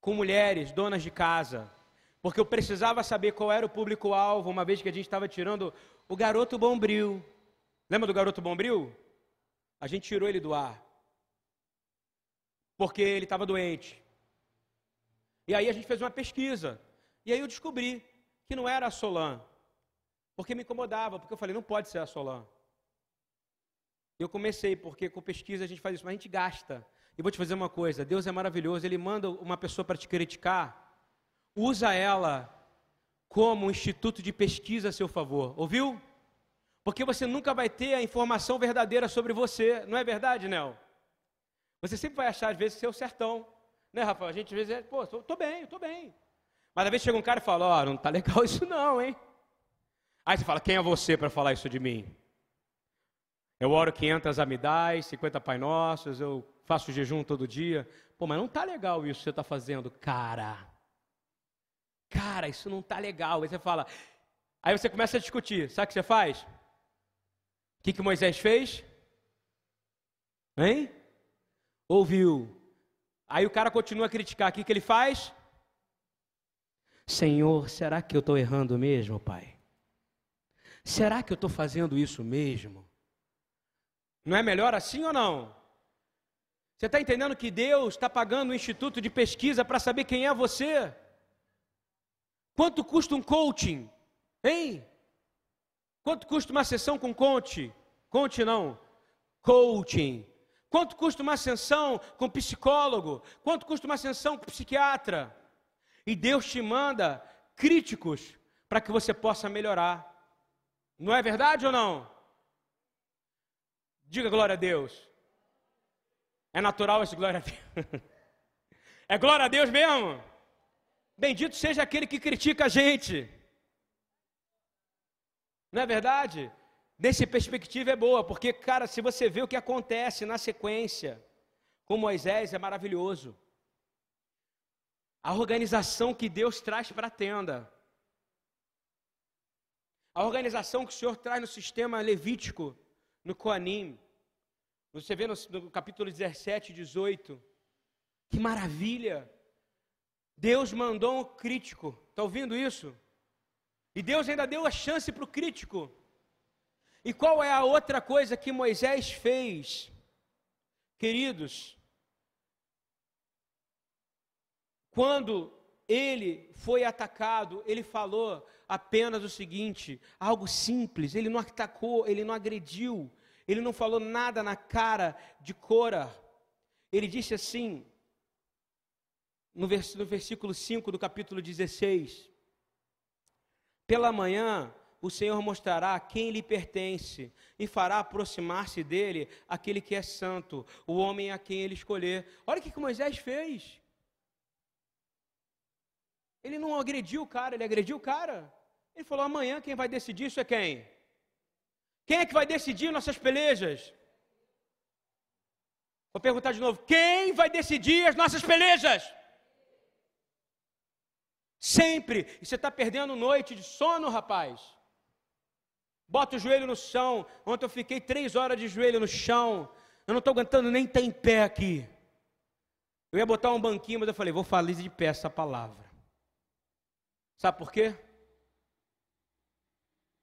[SPEAKER 1] com mulheres, donas de casa, porque eu precisava saber qual era o público-alvo, uma vez que a gente estava tirando o garoto bombril. Lembra do garoto bombril? A gente tirou ele do ar. Porque ele estava doente. E aí a gente fez uma pesquisa. E aí eu descobri que não era a Solan. Porque me incomodava, porque eu falei, não pode ser a Solan. Eu comecei, porque com pesquisa a gente faz isso, mas a gente gasta. E vou te fazer uma coisa: Deus é maravilhoso, Ele manda uma pessoa para te criticar, usa ela como um instituto de pesquisa a seu favor, ouviu? Porque você nunca vai ter a informação verdadeira sobre você, não é verdade, Nel? Você sempre vai achar, às vezes, ser o certão. Né, Rafa? A gente às vezes é, pô, tô bem, tô bem. Mas às vezes chega um cara e fala, ó, oh, não tá legal isso não, hein? Aí você fala, quem é você para falar isso de mim? Eu oro 500 amidais, 50 Pai Nossos, eu faço jejum todo dia. Pô, mas não tá legal isso que você está fazendo, cara. Cara, isso não tá legal. Aí você fala, aí você começa a discutir. Sabe o que você faz? O que, que Moisés fez? Hein? Ouviu. Aí o cara continua a criticar. O que, que ele faz? Senhor, será que eu estou errando mesmo, Pai? Será que eu estou fazendo isso mesmo? Não é melhor assim ou não? Você está entendendo que Deus está pagando um instituto de pesquisa para saber quem é você? Quanto custa um coaching? Hein? Quanto custa uma sessão com conte? Conte não. Coaching. Quanto custa uma sessão com psicólogo? Quanto custa uma sessão com psiquiatra? E Deus te manda críticos para que você possa melhorar. Não é verdade ou não? Diga glória a Deus. É natural esse glória a Deus. É glória a Deus mesmo? Bendito seja aquele que critica a gente. Não é verdade? Nessa perspectiva é boa, porque, cara, se você vê o que acontece na sequência com Moisés, é maravilhoso. A organização que Deus traz para a tenda. A organização que o Senhor traz no sistema levítico, no Coanim. Você vê no, no capítulo 17 e 18. Que maravilha! Deus mandou um crítico. Está ouvindo isso? E Deus ainda deu a chance para o crítico. E qual é a outra coisa que Moisés fez? Queridos, quando ele foi atacado, ele falou apenas o seguinte: algo simples, ele não atacou, ele não agrediu, ele não falou nada na cara de Cora. Ele disse assim, no versículo 5 do capítulo 16: Pela manhã o Senhor mostrará quem lhe pertence e fará aproximar-se dele aquele que é santo, o homem a quem ele escolher. Olha o que Moisés fez. Ele não agrediu o cara, ele agrediu o cara. Ele falou: amanhã quem vai decidir isso é quem? Quem é que vai decidir nossas pelejas? Vou perguntar de novo: quem vai decidir as nossas pelejas? Sempre. E você está perdendo noite de sono, rapaz. Bota o joelho no chão. Ontem eu fiquei três horas de joelho no chão. Eu não estou aguentando nem estar em pé aqui. Eu ia botar um banquinho, mas eu falei, vou falar de pé essa palavra. Sabe por quê?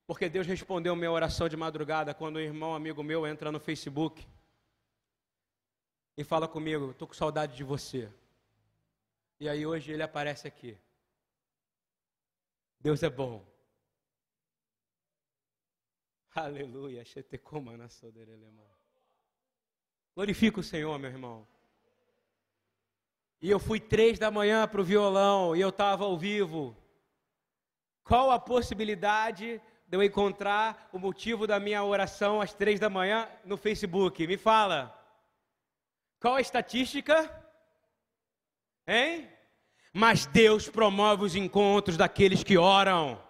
[SPEAKER 1] Porque Deus respondeu minha oração de madrugada quando um irmão amigo meu entra no Facebook e fala comigo, estou com saudade de você. E aí hoje ele aparece aqui. Deus é bom. Aleluia. Glorifica o Senhor, meu irmão. E eu fui três da manhã para o violão e eu estava ao vivo. Qual a possibilidade de eu encontrar o motivo da minha oração às três da manhã no Facebook? Me fala. Qual a estatística? Hein? Mas Deus promove os encontros daqueles que oram.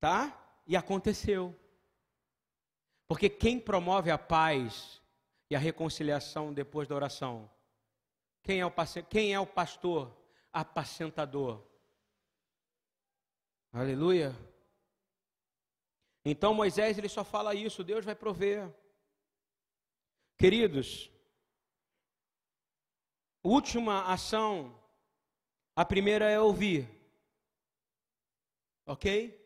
[SPEAKER 1] Tá? E aconteceu. Porque quem promove a paz e a reconciliação depois da oração? Quem é o, quem é o pastor? apacentador. Aleluia. Então Moisés ele só fala isso, Deus vai prover. Queridos, última ação, a primeira é ouvir. OK?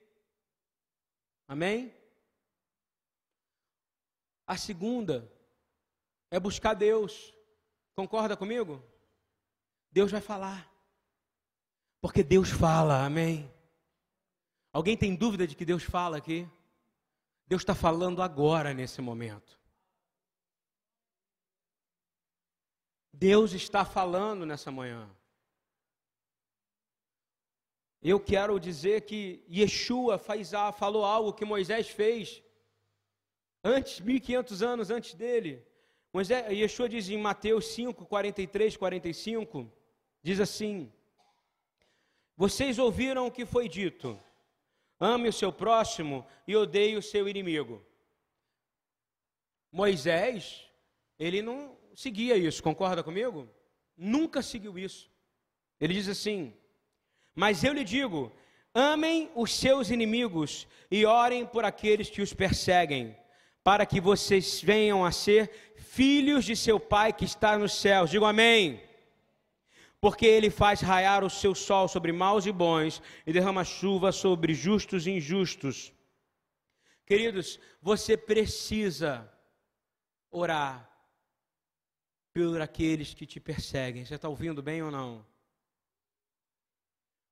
[SPEAKER 1] Amém? A segunda é buscar Deus. Concorda comigo? Deus vai falar. Porque Deus fala, amém? Alguém tem dúvida de que Deus fala aqui? Deus está falando agora, nesse momento. Deus está falando nessa manhã. Eu quero dizer que Yeshua faz, falou algo que Moisés fez antes, 1500 anos antes dele. Moisés, Yeshua diz em Mateus 5, 43, 45, diz assim: Vocês ouviram o que foi dito, ame o seu próximo e odeie o seu inimigo. Moisés, ele não seguia isso, concorda comigo? Nunca seguiu isso. Ele diz assim: Mas eu lhe digo, amem os seus inimigos e orem por aqueles que os perseguem, para que vocês venham a ser filhos de seu Pai que está nos céus. Digo amém. Porque ele faz raiar o seu sol sobre maus e bons e derrama chuva sobre justos e injustos. Queridos, você precisa orar por aqueles que te perseguem. Você está ouvindo bem ou não?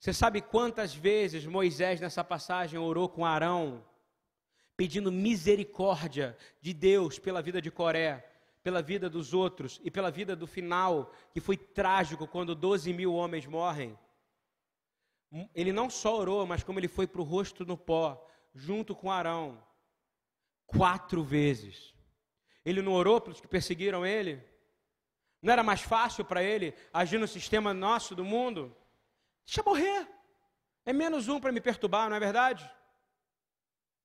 [SPEAKER 1] Você sabe quantas vezes Moisés, nessa passagem, orou com Arão, pedindo misericórdia de Deus pela vida de Coré, pela vida dos outros e pela vida do final, que foi trágico quando 12 mil homens morrem. Ele não só orou, mas como ele foi para o rosto no pó, junto com Arão, quatro vezes. Ele não orou pelos que perseguiram ele? Não era mais fácil para ele agir no sistema nosso do mundo? Deixa morrer. É menos um para me perturbar, não é verdade?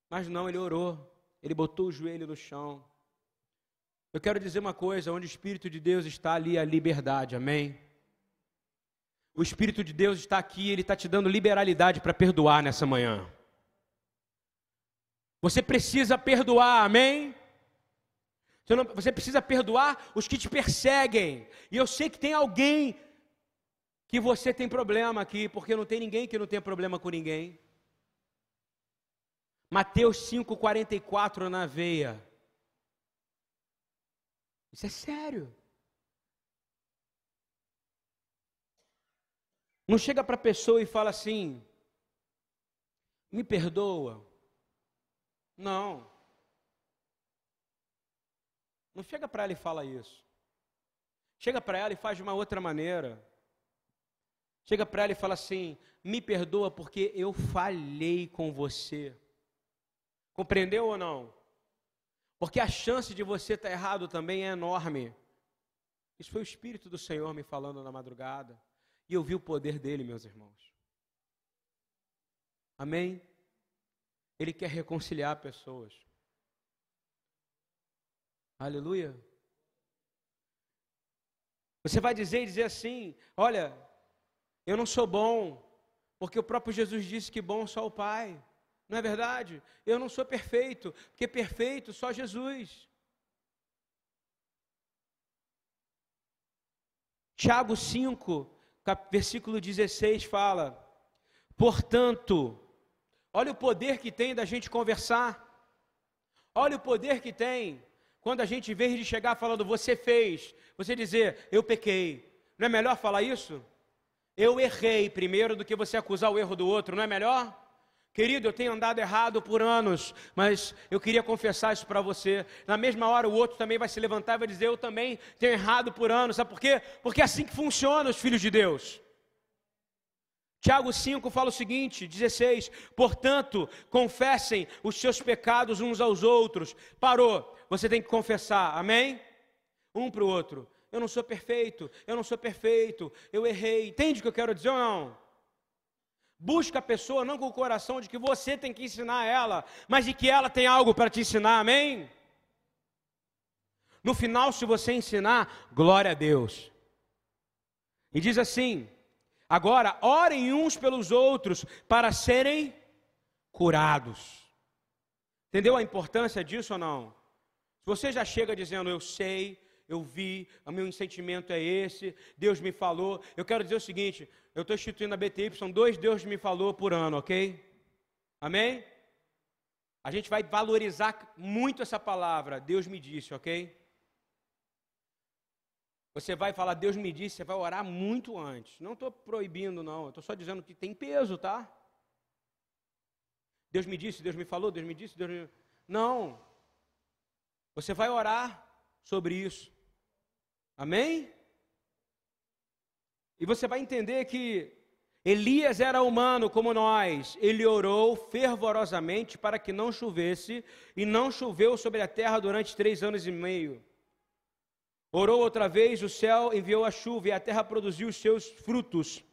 [SPEAKER 1] Mas não, ele orou. Ele botou o joelho no chão. Eu quero dizer uma coisa: onde o Espírito de Deus está, ali a liberdade, amém? O Espírito de Deus está aqui, ele está te dando liberalidade para perdoar nessa manhã. Você precisa perdoar, amém? Você, precisa perdoar os que te perseguem. E eu sei que tem alguém que você tem problema aqui, porque não tem ninguém que não tenha problema com ninguém. Mateus 5,44 na veia. Isso é sério. Não chega para a pessoa e fala assim: me perdoa. Não. Não chega para ela e fala isso. Chega para ela e faz de uma outra maneira. Chega para ela e fala assim: me perdoa porque eu falhei com você. Compreendeu ou não? Porque a chance de você estar errado também é enorme. Isso foi o Espírito do Senhor me falando na madrugada. E eu vi o poder dele, meus irmãos. Amém? Ele quer reconciliar pessoas. Aleluia. Você vai dizer e dizer assim: olha, eu não sou bom, porque o próprio Jesus disse que bom só o Pai. Não é verdade? Eu não sou perfeito, porque perfeito só Jesus. Tiago 5, versículo 16 fala: Portanto, olha o poder que tem da gente conversar, olha o poder que tem quando a gente, em vez de chegar falando você fez, você dizer eu pequei. Não é melhor falar isso? Eu errei primeiro do que você acusar o erro do outro, não é melhor? Querido, eu tenho andado errado por anos, mas eu queria confessar isso para você. Na mesma hora, o outro também vai se levantar e vai dizer: Eu também tenho errado por anos. Sabe por quê? Porque é assim que funciona os filhos de Deus. Tiago 5 fala o seguinte: 16: Portanto, confessem os seus pecados uns aos outros. Parou, você tem que confessar, amém? Um para o outro. Eu não sou perfeito, eu não sou perfeito, eu errei. Entende o que eu quero dizer ou não? Busca a pessoa não com o coração de que você tem que ensinar ela, mas de que ela tem algo para te ensinar, amém? No final, se você ensinar, glória a Deus. E diz assim: agora, orem uns pelos outros para serem curados. Entendeu a importância disso ou não? Se você já chega dizendo, eu sei, eu vi, o meu sentimento é esse, Deus me falou. Eu quero dizer o seguinte: eu estou instituindo a BTY, são dois Deus me falou por ano, ok? Amém? A gente vai valorizar muito essa palavra, Deus me disse, ok? Você vai falar, Deus me disse, você vai orar muito antes. Não estou proibindo, não, estou só dizendo que tem peso, tá? Deus me disse, Deus me falou, Deus me disse, Deus me... Não. Você vai orar sobre isso. Amém? E você vai entender que Elias era humano como nós. Ele orou fervorosamente para que não chovesse, e não choveu sobre a terra durante três anos e meio. Orou outra vez, o céu enviou a chuva e a terra produziu os seus frutos.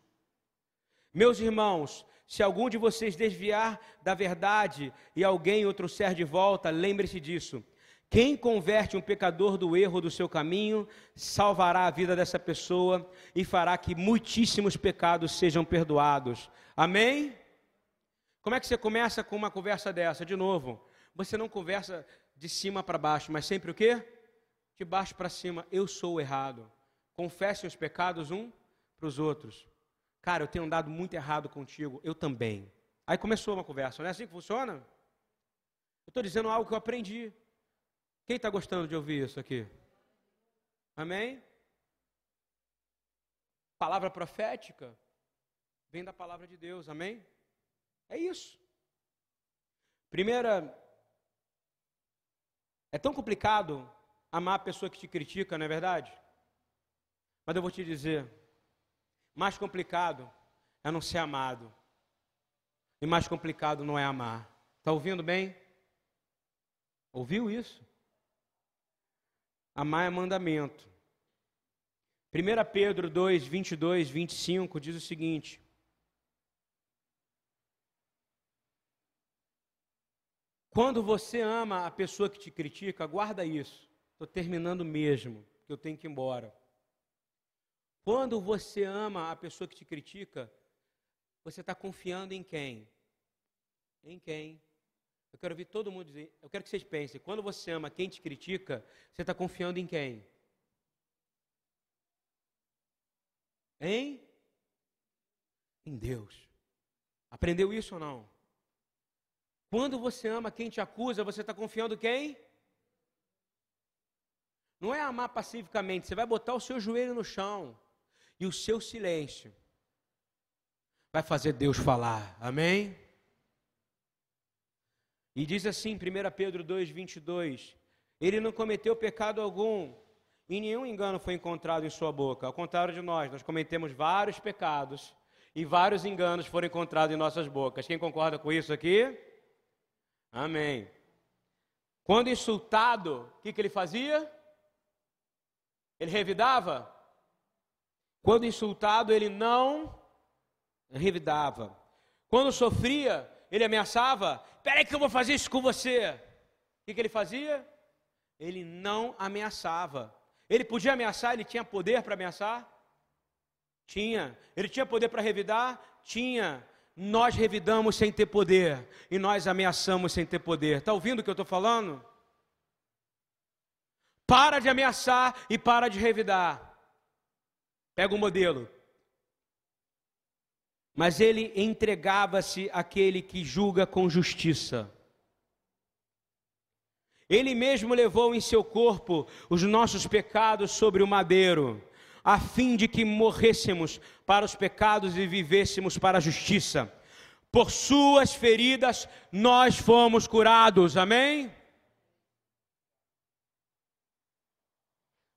[SPEAKER 1] Meus irmãos, se algum de vocês desviar da verdade e alguém o trouxer de volta, lembre-se disso. Quem converte um pecador do erro do seu caminho, salvará a vida dessa pessoa e fará que muitíssimos pecados sejam perdoados. Amém? Como é que você começa com uma conversa dessa? De novo, você não conversa de cima para baixo, mas sempre o quê? de baixo para cima, eu sou errado. Confessem os pecados um para os outros. Cara, eu tenho andado muito errado contigo, eu também. Aí começou uma conversa, não é assim que funciona? Eu estou dizendo algo que eu aprendi. Quem está gostando de ouvir isso aqui? Amém? Palavra profética vem da palavra de Deus, amém? É isso. Primeira, é tão complicado amar a pessoa que te critica, não é verdade? Mas eu vou te dizer, mais complicado é não ser amado. E mais complicado não é amar. Está ouvindo bem? Ouviu isso? Amar é mandamento. 1 Pedro 2, 22, 25 diz o seguinte: Quando você ama a pessoa que te critica, guarda isso. Estou terminando mesmo, que eu tenho que ir embora. Quando você ama a pessoa que te critica, você está confiando em quem? Em quem? Eu quero ouvir todo mundo dizer, eu quero que vocês pensem, quando você ama quem te critica, você está confiando em quem? Em? Em Deus. Aprendeu isso ou não? Quando você ama quem te acusa, você está confiando quem? Não é amar pacificamente, você vai botar o seu joelho no chão e o seu silêncio vai fazer Deus falar. Amém? E diz assim, 1 Pedro 2, 22: Ele não cometeu pecado algum, e nenhum engano foi encontrado em sua boca. Ao contrário de nós, nós cometemos vários pecados e vários enganos foram encontrados em nossas bocas. Quem concorda com isso aqui? Amém. Quando insultado, o que, que ele fazia? Ele revidava? Quando insultado, ele não revidava. Quando sofria, ele ameaçava: Espera aí que eu vou fazer isso com você. O que, que ele fazia? Ele não ameaçava. Ele podia ameaçar, ele tinha poder para ameaçar? Tinha. Ele tinha poder para revidar? Tinha. Nós revidamos sem ter poder e nós ameaçamos sem ter poder. Está ouvindo o que eu estou falando? Para de ameaçar e para de revidar. Pega o modelo. Mas ele entregava-se àquele que julga com justiça. Ele mesmo levou em seu corpo os nossos pecados sobre o madeiro, a fim de que morrêssemos para os pecados e vivêssemos para a justiça. Por suas feridas nós fomos curados. Amém?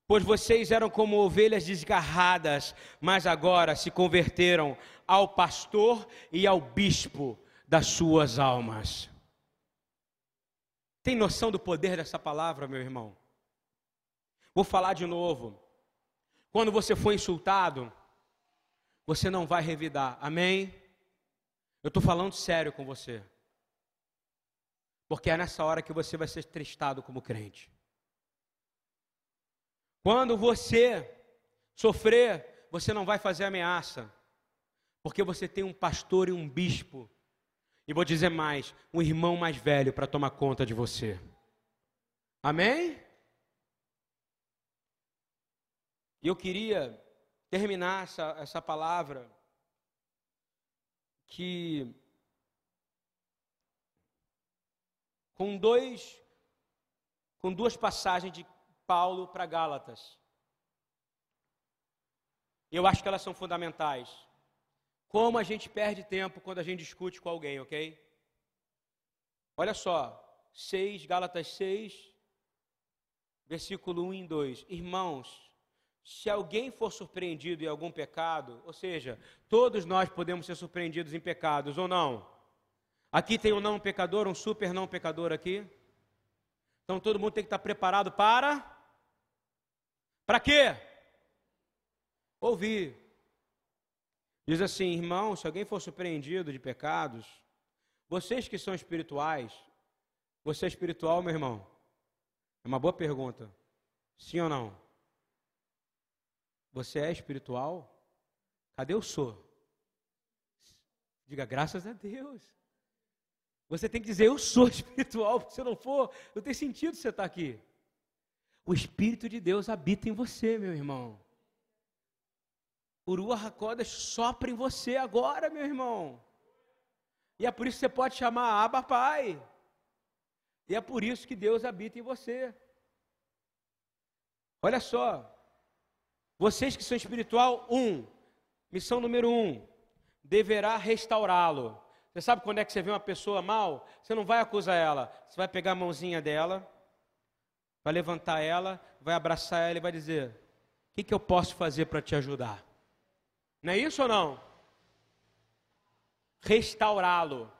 [SPEAKER 1] Pois vocês eram como ovelhas desgarradas, mas agora se converteram ao pastor e ao bispo das suas almas. Tem noção do poder dessa palavra, meu irmão? Vou falar de novo. Quando você for insultado, você não vai revidar, amém? Eu estou falando sério com você. Porque é nessa hora que você vai ser tristado como crente. Quando você sofrer, você não vai fazer ameaça, porque você tem um pastor e um bispo, e vou dizer mais, um irmão mais velho para tomar conta de você. Amém? E eu queria terminar essa, essa palavra que com dois com duas passagens de Paulo para Gálatas. Eu acho que elas são fundamentais. Como a gente perde tempo quando a gente discute com alguém, ok? Olha só, 6, Gálatas 6, versículo 1 e 2. Irmãos, se alguém for surpreendido em algum pecado, ou seja, todos nós podemos ser surpreendidos em pecados ou não. Aqui tem um não pecador, um super não pecador aqui. Então todo mundo tem que estar preparado para para quê? Ouvir. Diz assim, irmão, se alguém for surpreendido de pecados, vocês que são espirituais, você é espiritual, meu irmão? É uma boa pergunta. Sim ou não? Você é espiritual? Cadê o sou? Diga graças a Deus. Você tem que dizer eu sou espiritual, porque se não for, não tem sentido você estar aqui. O Espírito de Deus habita em você, meu irmão. O Ruach HaKodesh sopra em você agora, meu irmão. E é por isso que você pode chamar Abba Pai. E é por isso que Deus habita em você. Olha só, vocês que são espiritual, um, missão número um, deverá restaurá-lo. Você sabe quando é que você vê uma pessoa mal? Você não vai acusar ela, você vai pegar a mãozinha dela, vai levantar ela, vai abraçar ela e vai dizer: O que, que eu posso fazer para te ajudar? Não é isso ou não? Restaurá-lo.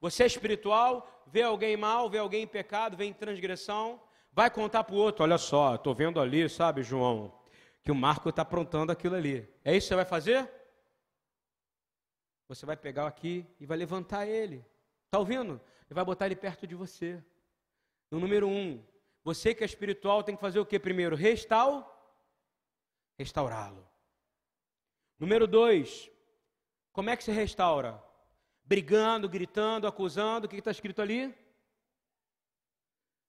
[SPEAKER 1] Você é espiritual, vê alguém mal, vê alguém em pecado, vê em transgressão, vai contar para o outro: Olha só, estou vendo ali, sabe, João? que o Marco está aprontando aquilo ali. É isso que você vai fazer? Você vai pegar aqui e vai levantar ele. Está ouvindo? E vai botar ele perto de você. No número um, você que é espiritual tem que fazer o que primeiro? Restau, restaurá-lo. Número dois, como é que se restaura? Brigando, gritando, acusando, o que está escrito ali?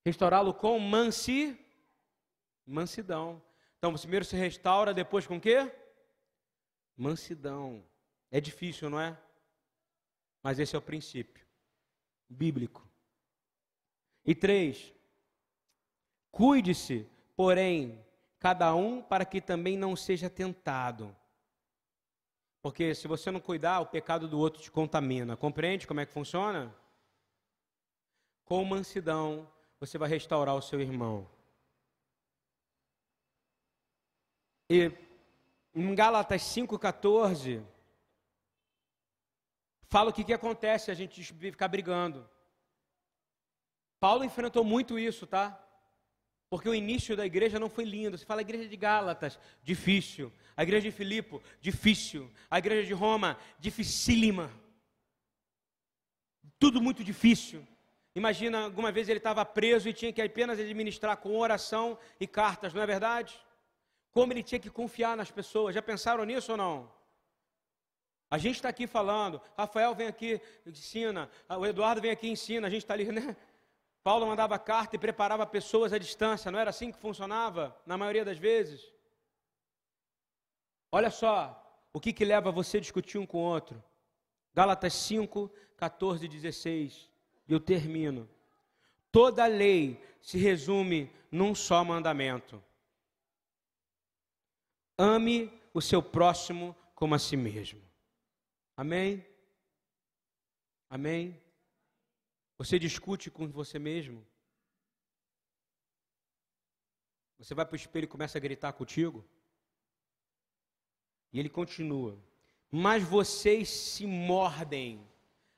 [SPEAKER 1] Restaurá-lo com mansi, mansidão. Então, primeiro se restaura, depois com quê? Mansidão. É difícil, não é? Mas esse é o princípio bíblico. E três, cuide-se, porém, cada um para que também não seja tentado. Porque se você não cuidar, o pecado do outro te contamina. Compreende como é que funciona? Com mansidão, você vai restaurar o seu irmão. E em Gálatas 5,14, fala o que, que acontece a gente ficar brigando. Paulo enfrentou muito isso, tá? Porque o início da igreja não foi lindo. Você fala a igreja de Gálatas, difícil. A igreja de Filipe, difícil. A igreja de Roma, dificílima. Tudo muito difícil. Imagina, alguma vez ele estava preso e tinha que apenas administrar com oração e cartas, não é verdade? como ele tinha que confiar nas pessoas. Já pensaram nisso ou não? A gente está aqui falando, Rafael vem aqui, ensina, o Eduardo vem aqui e ensina, a gente está ali, né? Paulo mandava carta e preparava pessoas à distância, não era assim que funcionava, na maioria das vezes? Olha só, o que, que leva você a discutir um com o outro? Gálatas 5, 14 e 16, e eu termino. Toda lei se resume num só mandamento Ame o seu próximo como a si mesmo. Amém? Amém? Você discute com você mesmo? Você vai para o espelho e começa a gritar contigo? E ele continua. Mas vocês se mordem.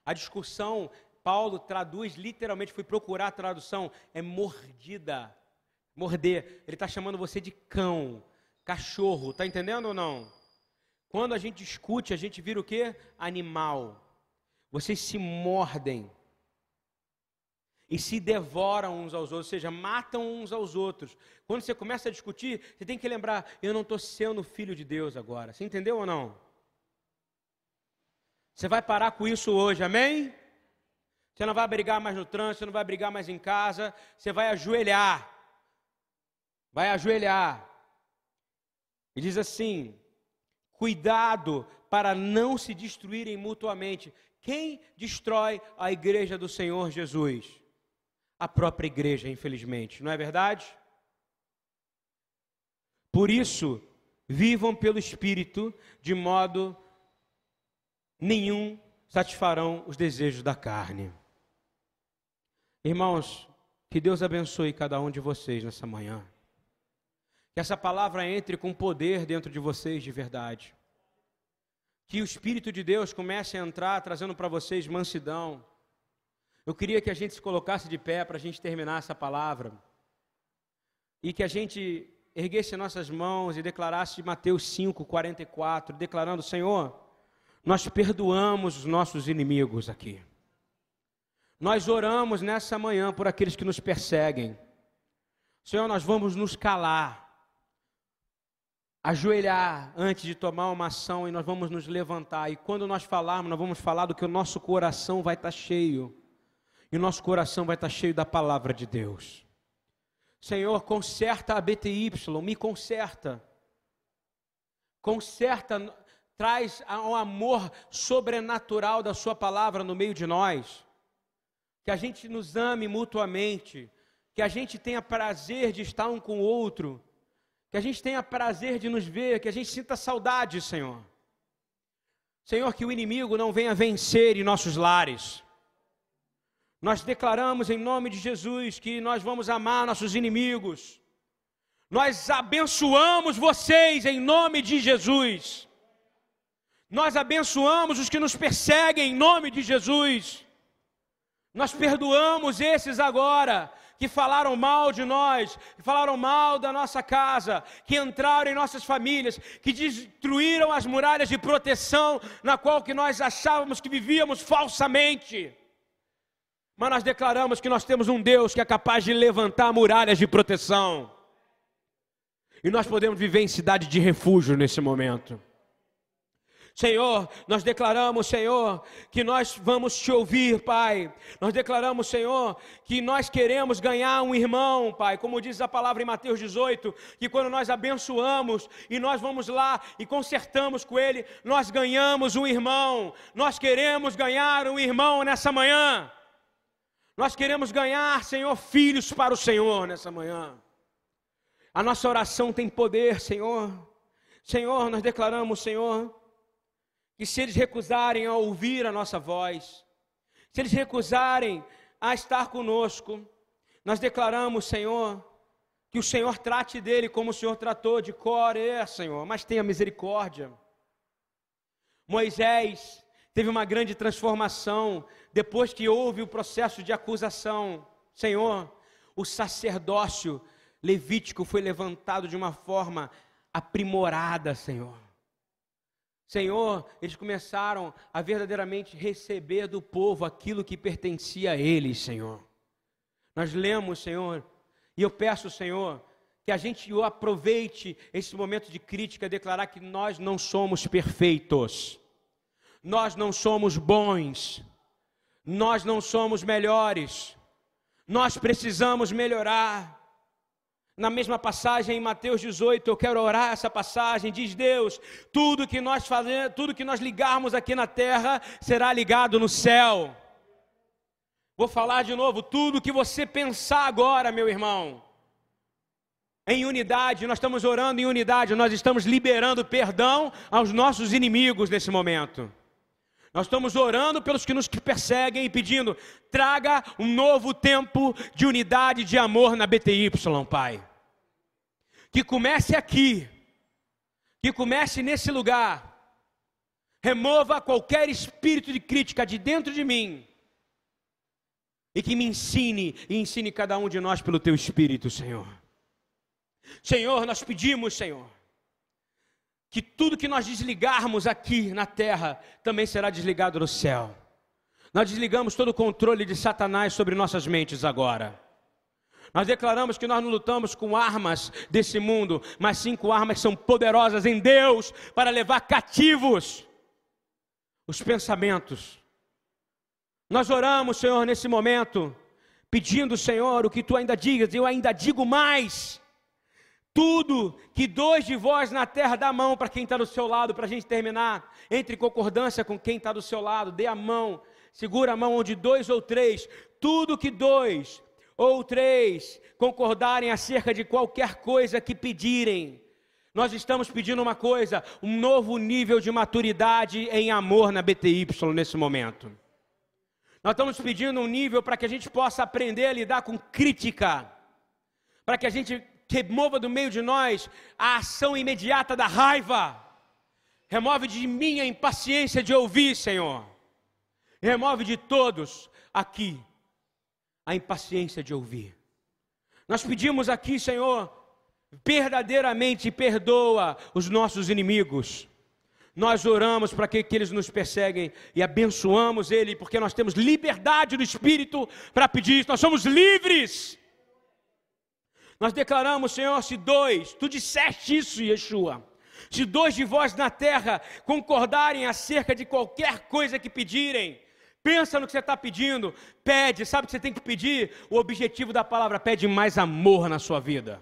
[SPEAKER 1] A discussão, Paulo traduz literalmente, fui procurar a tradução, é mordida. Morder. Ele está chamando você de cão cachorro, tá entendendo ou não? Quando a gente discute, a gente vira o que? Animal. Vocês se mordem e se devoram uns aos outros, ou seja, matam uns aos outros. Quando você começa a discutir, você tem que lembrar: eu não estou sendo filho de Deus agora. Você entendeu ou não? Você vai parar com isso hoje, amém? Você não vai brigar mais no trânsito, você não vai brigar mais em casa, você vai ajoelhar. Vai ajoelhar. E diz assim: cuidado para não se destruírem mutuamente. Quem destrói a igreja do Senhor Jesus? A própria igreja, infelizmente, não é verdade? Por isso, vivam pelo Espírito, de modo nenhum satisfarão os desejos da carne. Irmãos, Que Deus abençoe cada um de vocês nessa manhã. Que essa palavra entre com poder dentro de vocês de verdade. Que o Espírito de Deus comece a entrar trazendo para vocês mansidão. Eu queria que a gente se colocasse de pé para a gente terminar essa palavra. E que a gente erguesse nossas mãos e declarasse Mateus 5, 44, declarando: Senhor, nós perdoamos os nossos inimigos aqui. Nós oramos nessa manhã por aqueles que nos perseguem. Senhor, nós vamos nos calar, ajoelhar antes de tomar uma ação e nós vamos nos levantar. E quando nós falarmos, nós vamos falar do que o nosso coração vai estar cheio. E nosso coração vai estar cheio da palavra de Deus. Senhor, conserta a BTY, me conserta. Conserta, traz um amor sobrenatural da Sua palavra no meio de nós que a gente nos ame mutuamente, que a gente tenha prazer de estar um com o outro, que a gente tenha prazer de nos ver, que a gente sinta saudade, Senhor. Senhor, que o inimigo não venha vencer em nossos lares. Nós declaramos em nome de Jesus que nós vamos amar nossos inimigos. Nós abençoamos vocês em nome de Jesus. Nós abençoamos os que nos perseguem em nome de Jesus. Nós perdoamos esses agora que falaram mal de nós, que falaram mal da nossa casa, que entraram em nossas famílias, que destruíram as muralhas de proteção na qual que nós achávamos que vivíamos falsamente. Mas nós declaramos que nós temos um Deus que é capaz de levantar muralhas de proteção. E nós podemos viver em cidade de refúgio nesse momento. Senhor, nós declaramos, Senhor, que nós vamos te ouvir, Pai. Nós declaramos, Senhor, que nós queremos ganhar um irmão, Pai. Como diz a palavra em Mateus 18, que quando nós abençoamos e nós vamos lá e consertamos com ele, nós ganhamos um irmão. Nós queremos ganhar um irmão nessa manhã. Nós queremos ganhar, Senhor, filhos para o Senhor nessa manhã. A nossa oração tem poder, Senhor. Senhor, nós declaramos, Senhor, que se eles recusarem a ouvir a nossa voz, se eles recusarem a estar conosco, nós declaramos, Senhor, que o Senhor trate dele como o Senhor tratou de Core, Senhor, mas tenha misericórdia. Moisés teve uma grande transformação depois que houve o processo de acusação. Senhor, o sacerdócio levítico foi levantado de uma forma aprimorada, Senhor. Senhor, eles começaram a verdadeiramente receber do povo aquilo que pertencia a eles, Senhor. Nós lemos, Senhor, e eu peço, Senhor, que a gente aproveite esse momento de crítica, declarar que nós não somos perfeitos, nós não somos bons, nós não somos melhores, nós precisamos melhorar. Na mesma passagem em Mateus 18, eu quero orar essa passagem, diz Deus: tudo que nós fazemos, tudo que nós ligarmos aqui na terra será ligado no céu. Vou falar de novo, tudo que você pensar agora, meu irmão, em unidade, nós estamos orando em unidade, nós estamos liberando perdão aos nossos inimigos nesse momento. Nós estamos orando pelos que nos perseguem e pedindo: traga um novo tempo de unidade de amor na BTY, Pai. Que comece aqui, que comece nesse lugar. Remova qualquer espírito de crítica de dentro de mim. E que me ensine e ensine cada um de nós pelo teu espírito, Senhor. Senhor, nós pedimos, Senhor que tudo que nós desligarmos aqui na terra também será desligado no céu. Nós desligamos todo o controle de Satanás sobre nossas mentes agora. Nós declaramos que nós não lutamos com armas desse mundo, mas sim com armas que são poderosas em Deus para levar cativos os pensamentos. Nós oramos, Senhor, nesse momento, pedindo, Senhor, o que tu ainda digas, eu ainda digo mais tudo que dois de vós na terra dá a mão para quem está do seu lado, para a gente terminar. Entre em concordância com quem está do seu lado, dê a mão, segura a mão onde dois ou três. Tudo que dois ou três concordarem acerca de qualquer coisa que pedirem. Nós estamos pedindo uma coisa, um novo nível de maturidade em amor na BTY nesse momento. Nós estamos pedindo um nível para que a gente possa aprender a lidar com crítica, para que a gente remova do meio de nós a ação imediata da raiva. Remove de mim a impaciência de ouvir, Senhor. Remove de todos aqui a impaciência de ouvir. Nós pedimos aqui, Senhor, verdadeiramente perdoa os nossos inimigos. Nós oramos para que, que eles nos perseguem e abençoamos ele, porque nós temos liberdade do Espírito para pedir isso, nós somos livres. Nós declaramos, Senhor, se dois, tu disseste isso, Yeshua, se dois de vós na terra concordarem acerca de qualquer coisa que pedirem, pensa no que você está pedindo, pede, sabe o que você tem que pedir? O objetivo da palavra pede mais amor na sua vida,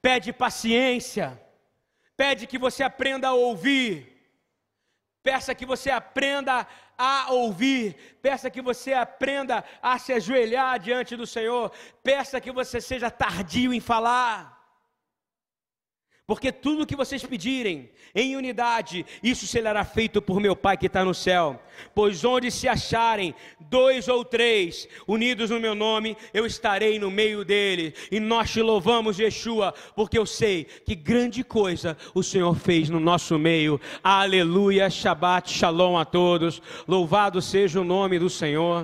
[SPEAKER 1] pede paciência Pede que você aprenda a ouvir. Peça que você aprenda a ouvir. Peça que você aprenda a se ajoelhar diante do Senhor. Peça que você seja tardio em falar. Porque tudo que vocês pedirem em unidade, isso será feito por meu Pai que está no céu. Pois onde se acharem dois ou três unidos no meu nome, eu estarei no meio dele. E nós te louvamos, Yeshua, porque eu sei que grande coisa o Senhor fez no nosso meio. Aleluia, Shabbat, Shalom a todos. Louvado seja o nome do Senhor.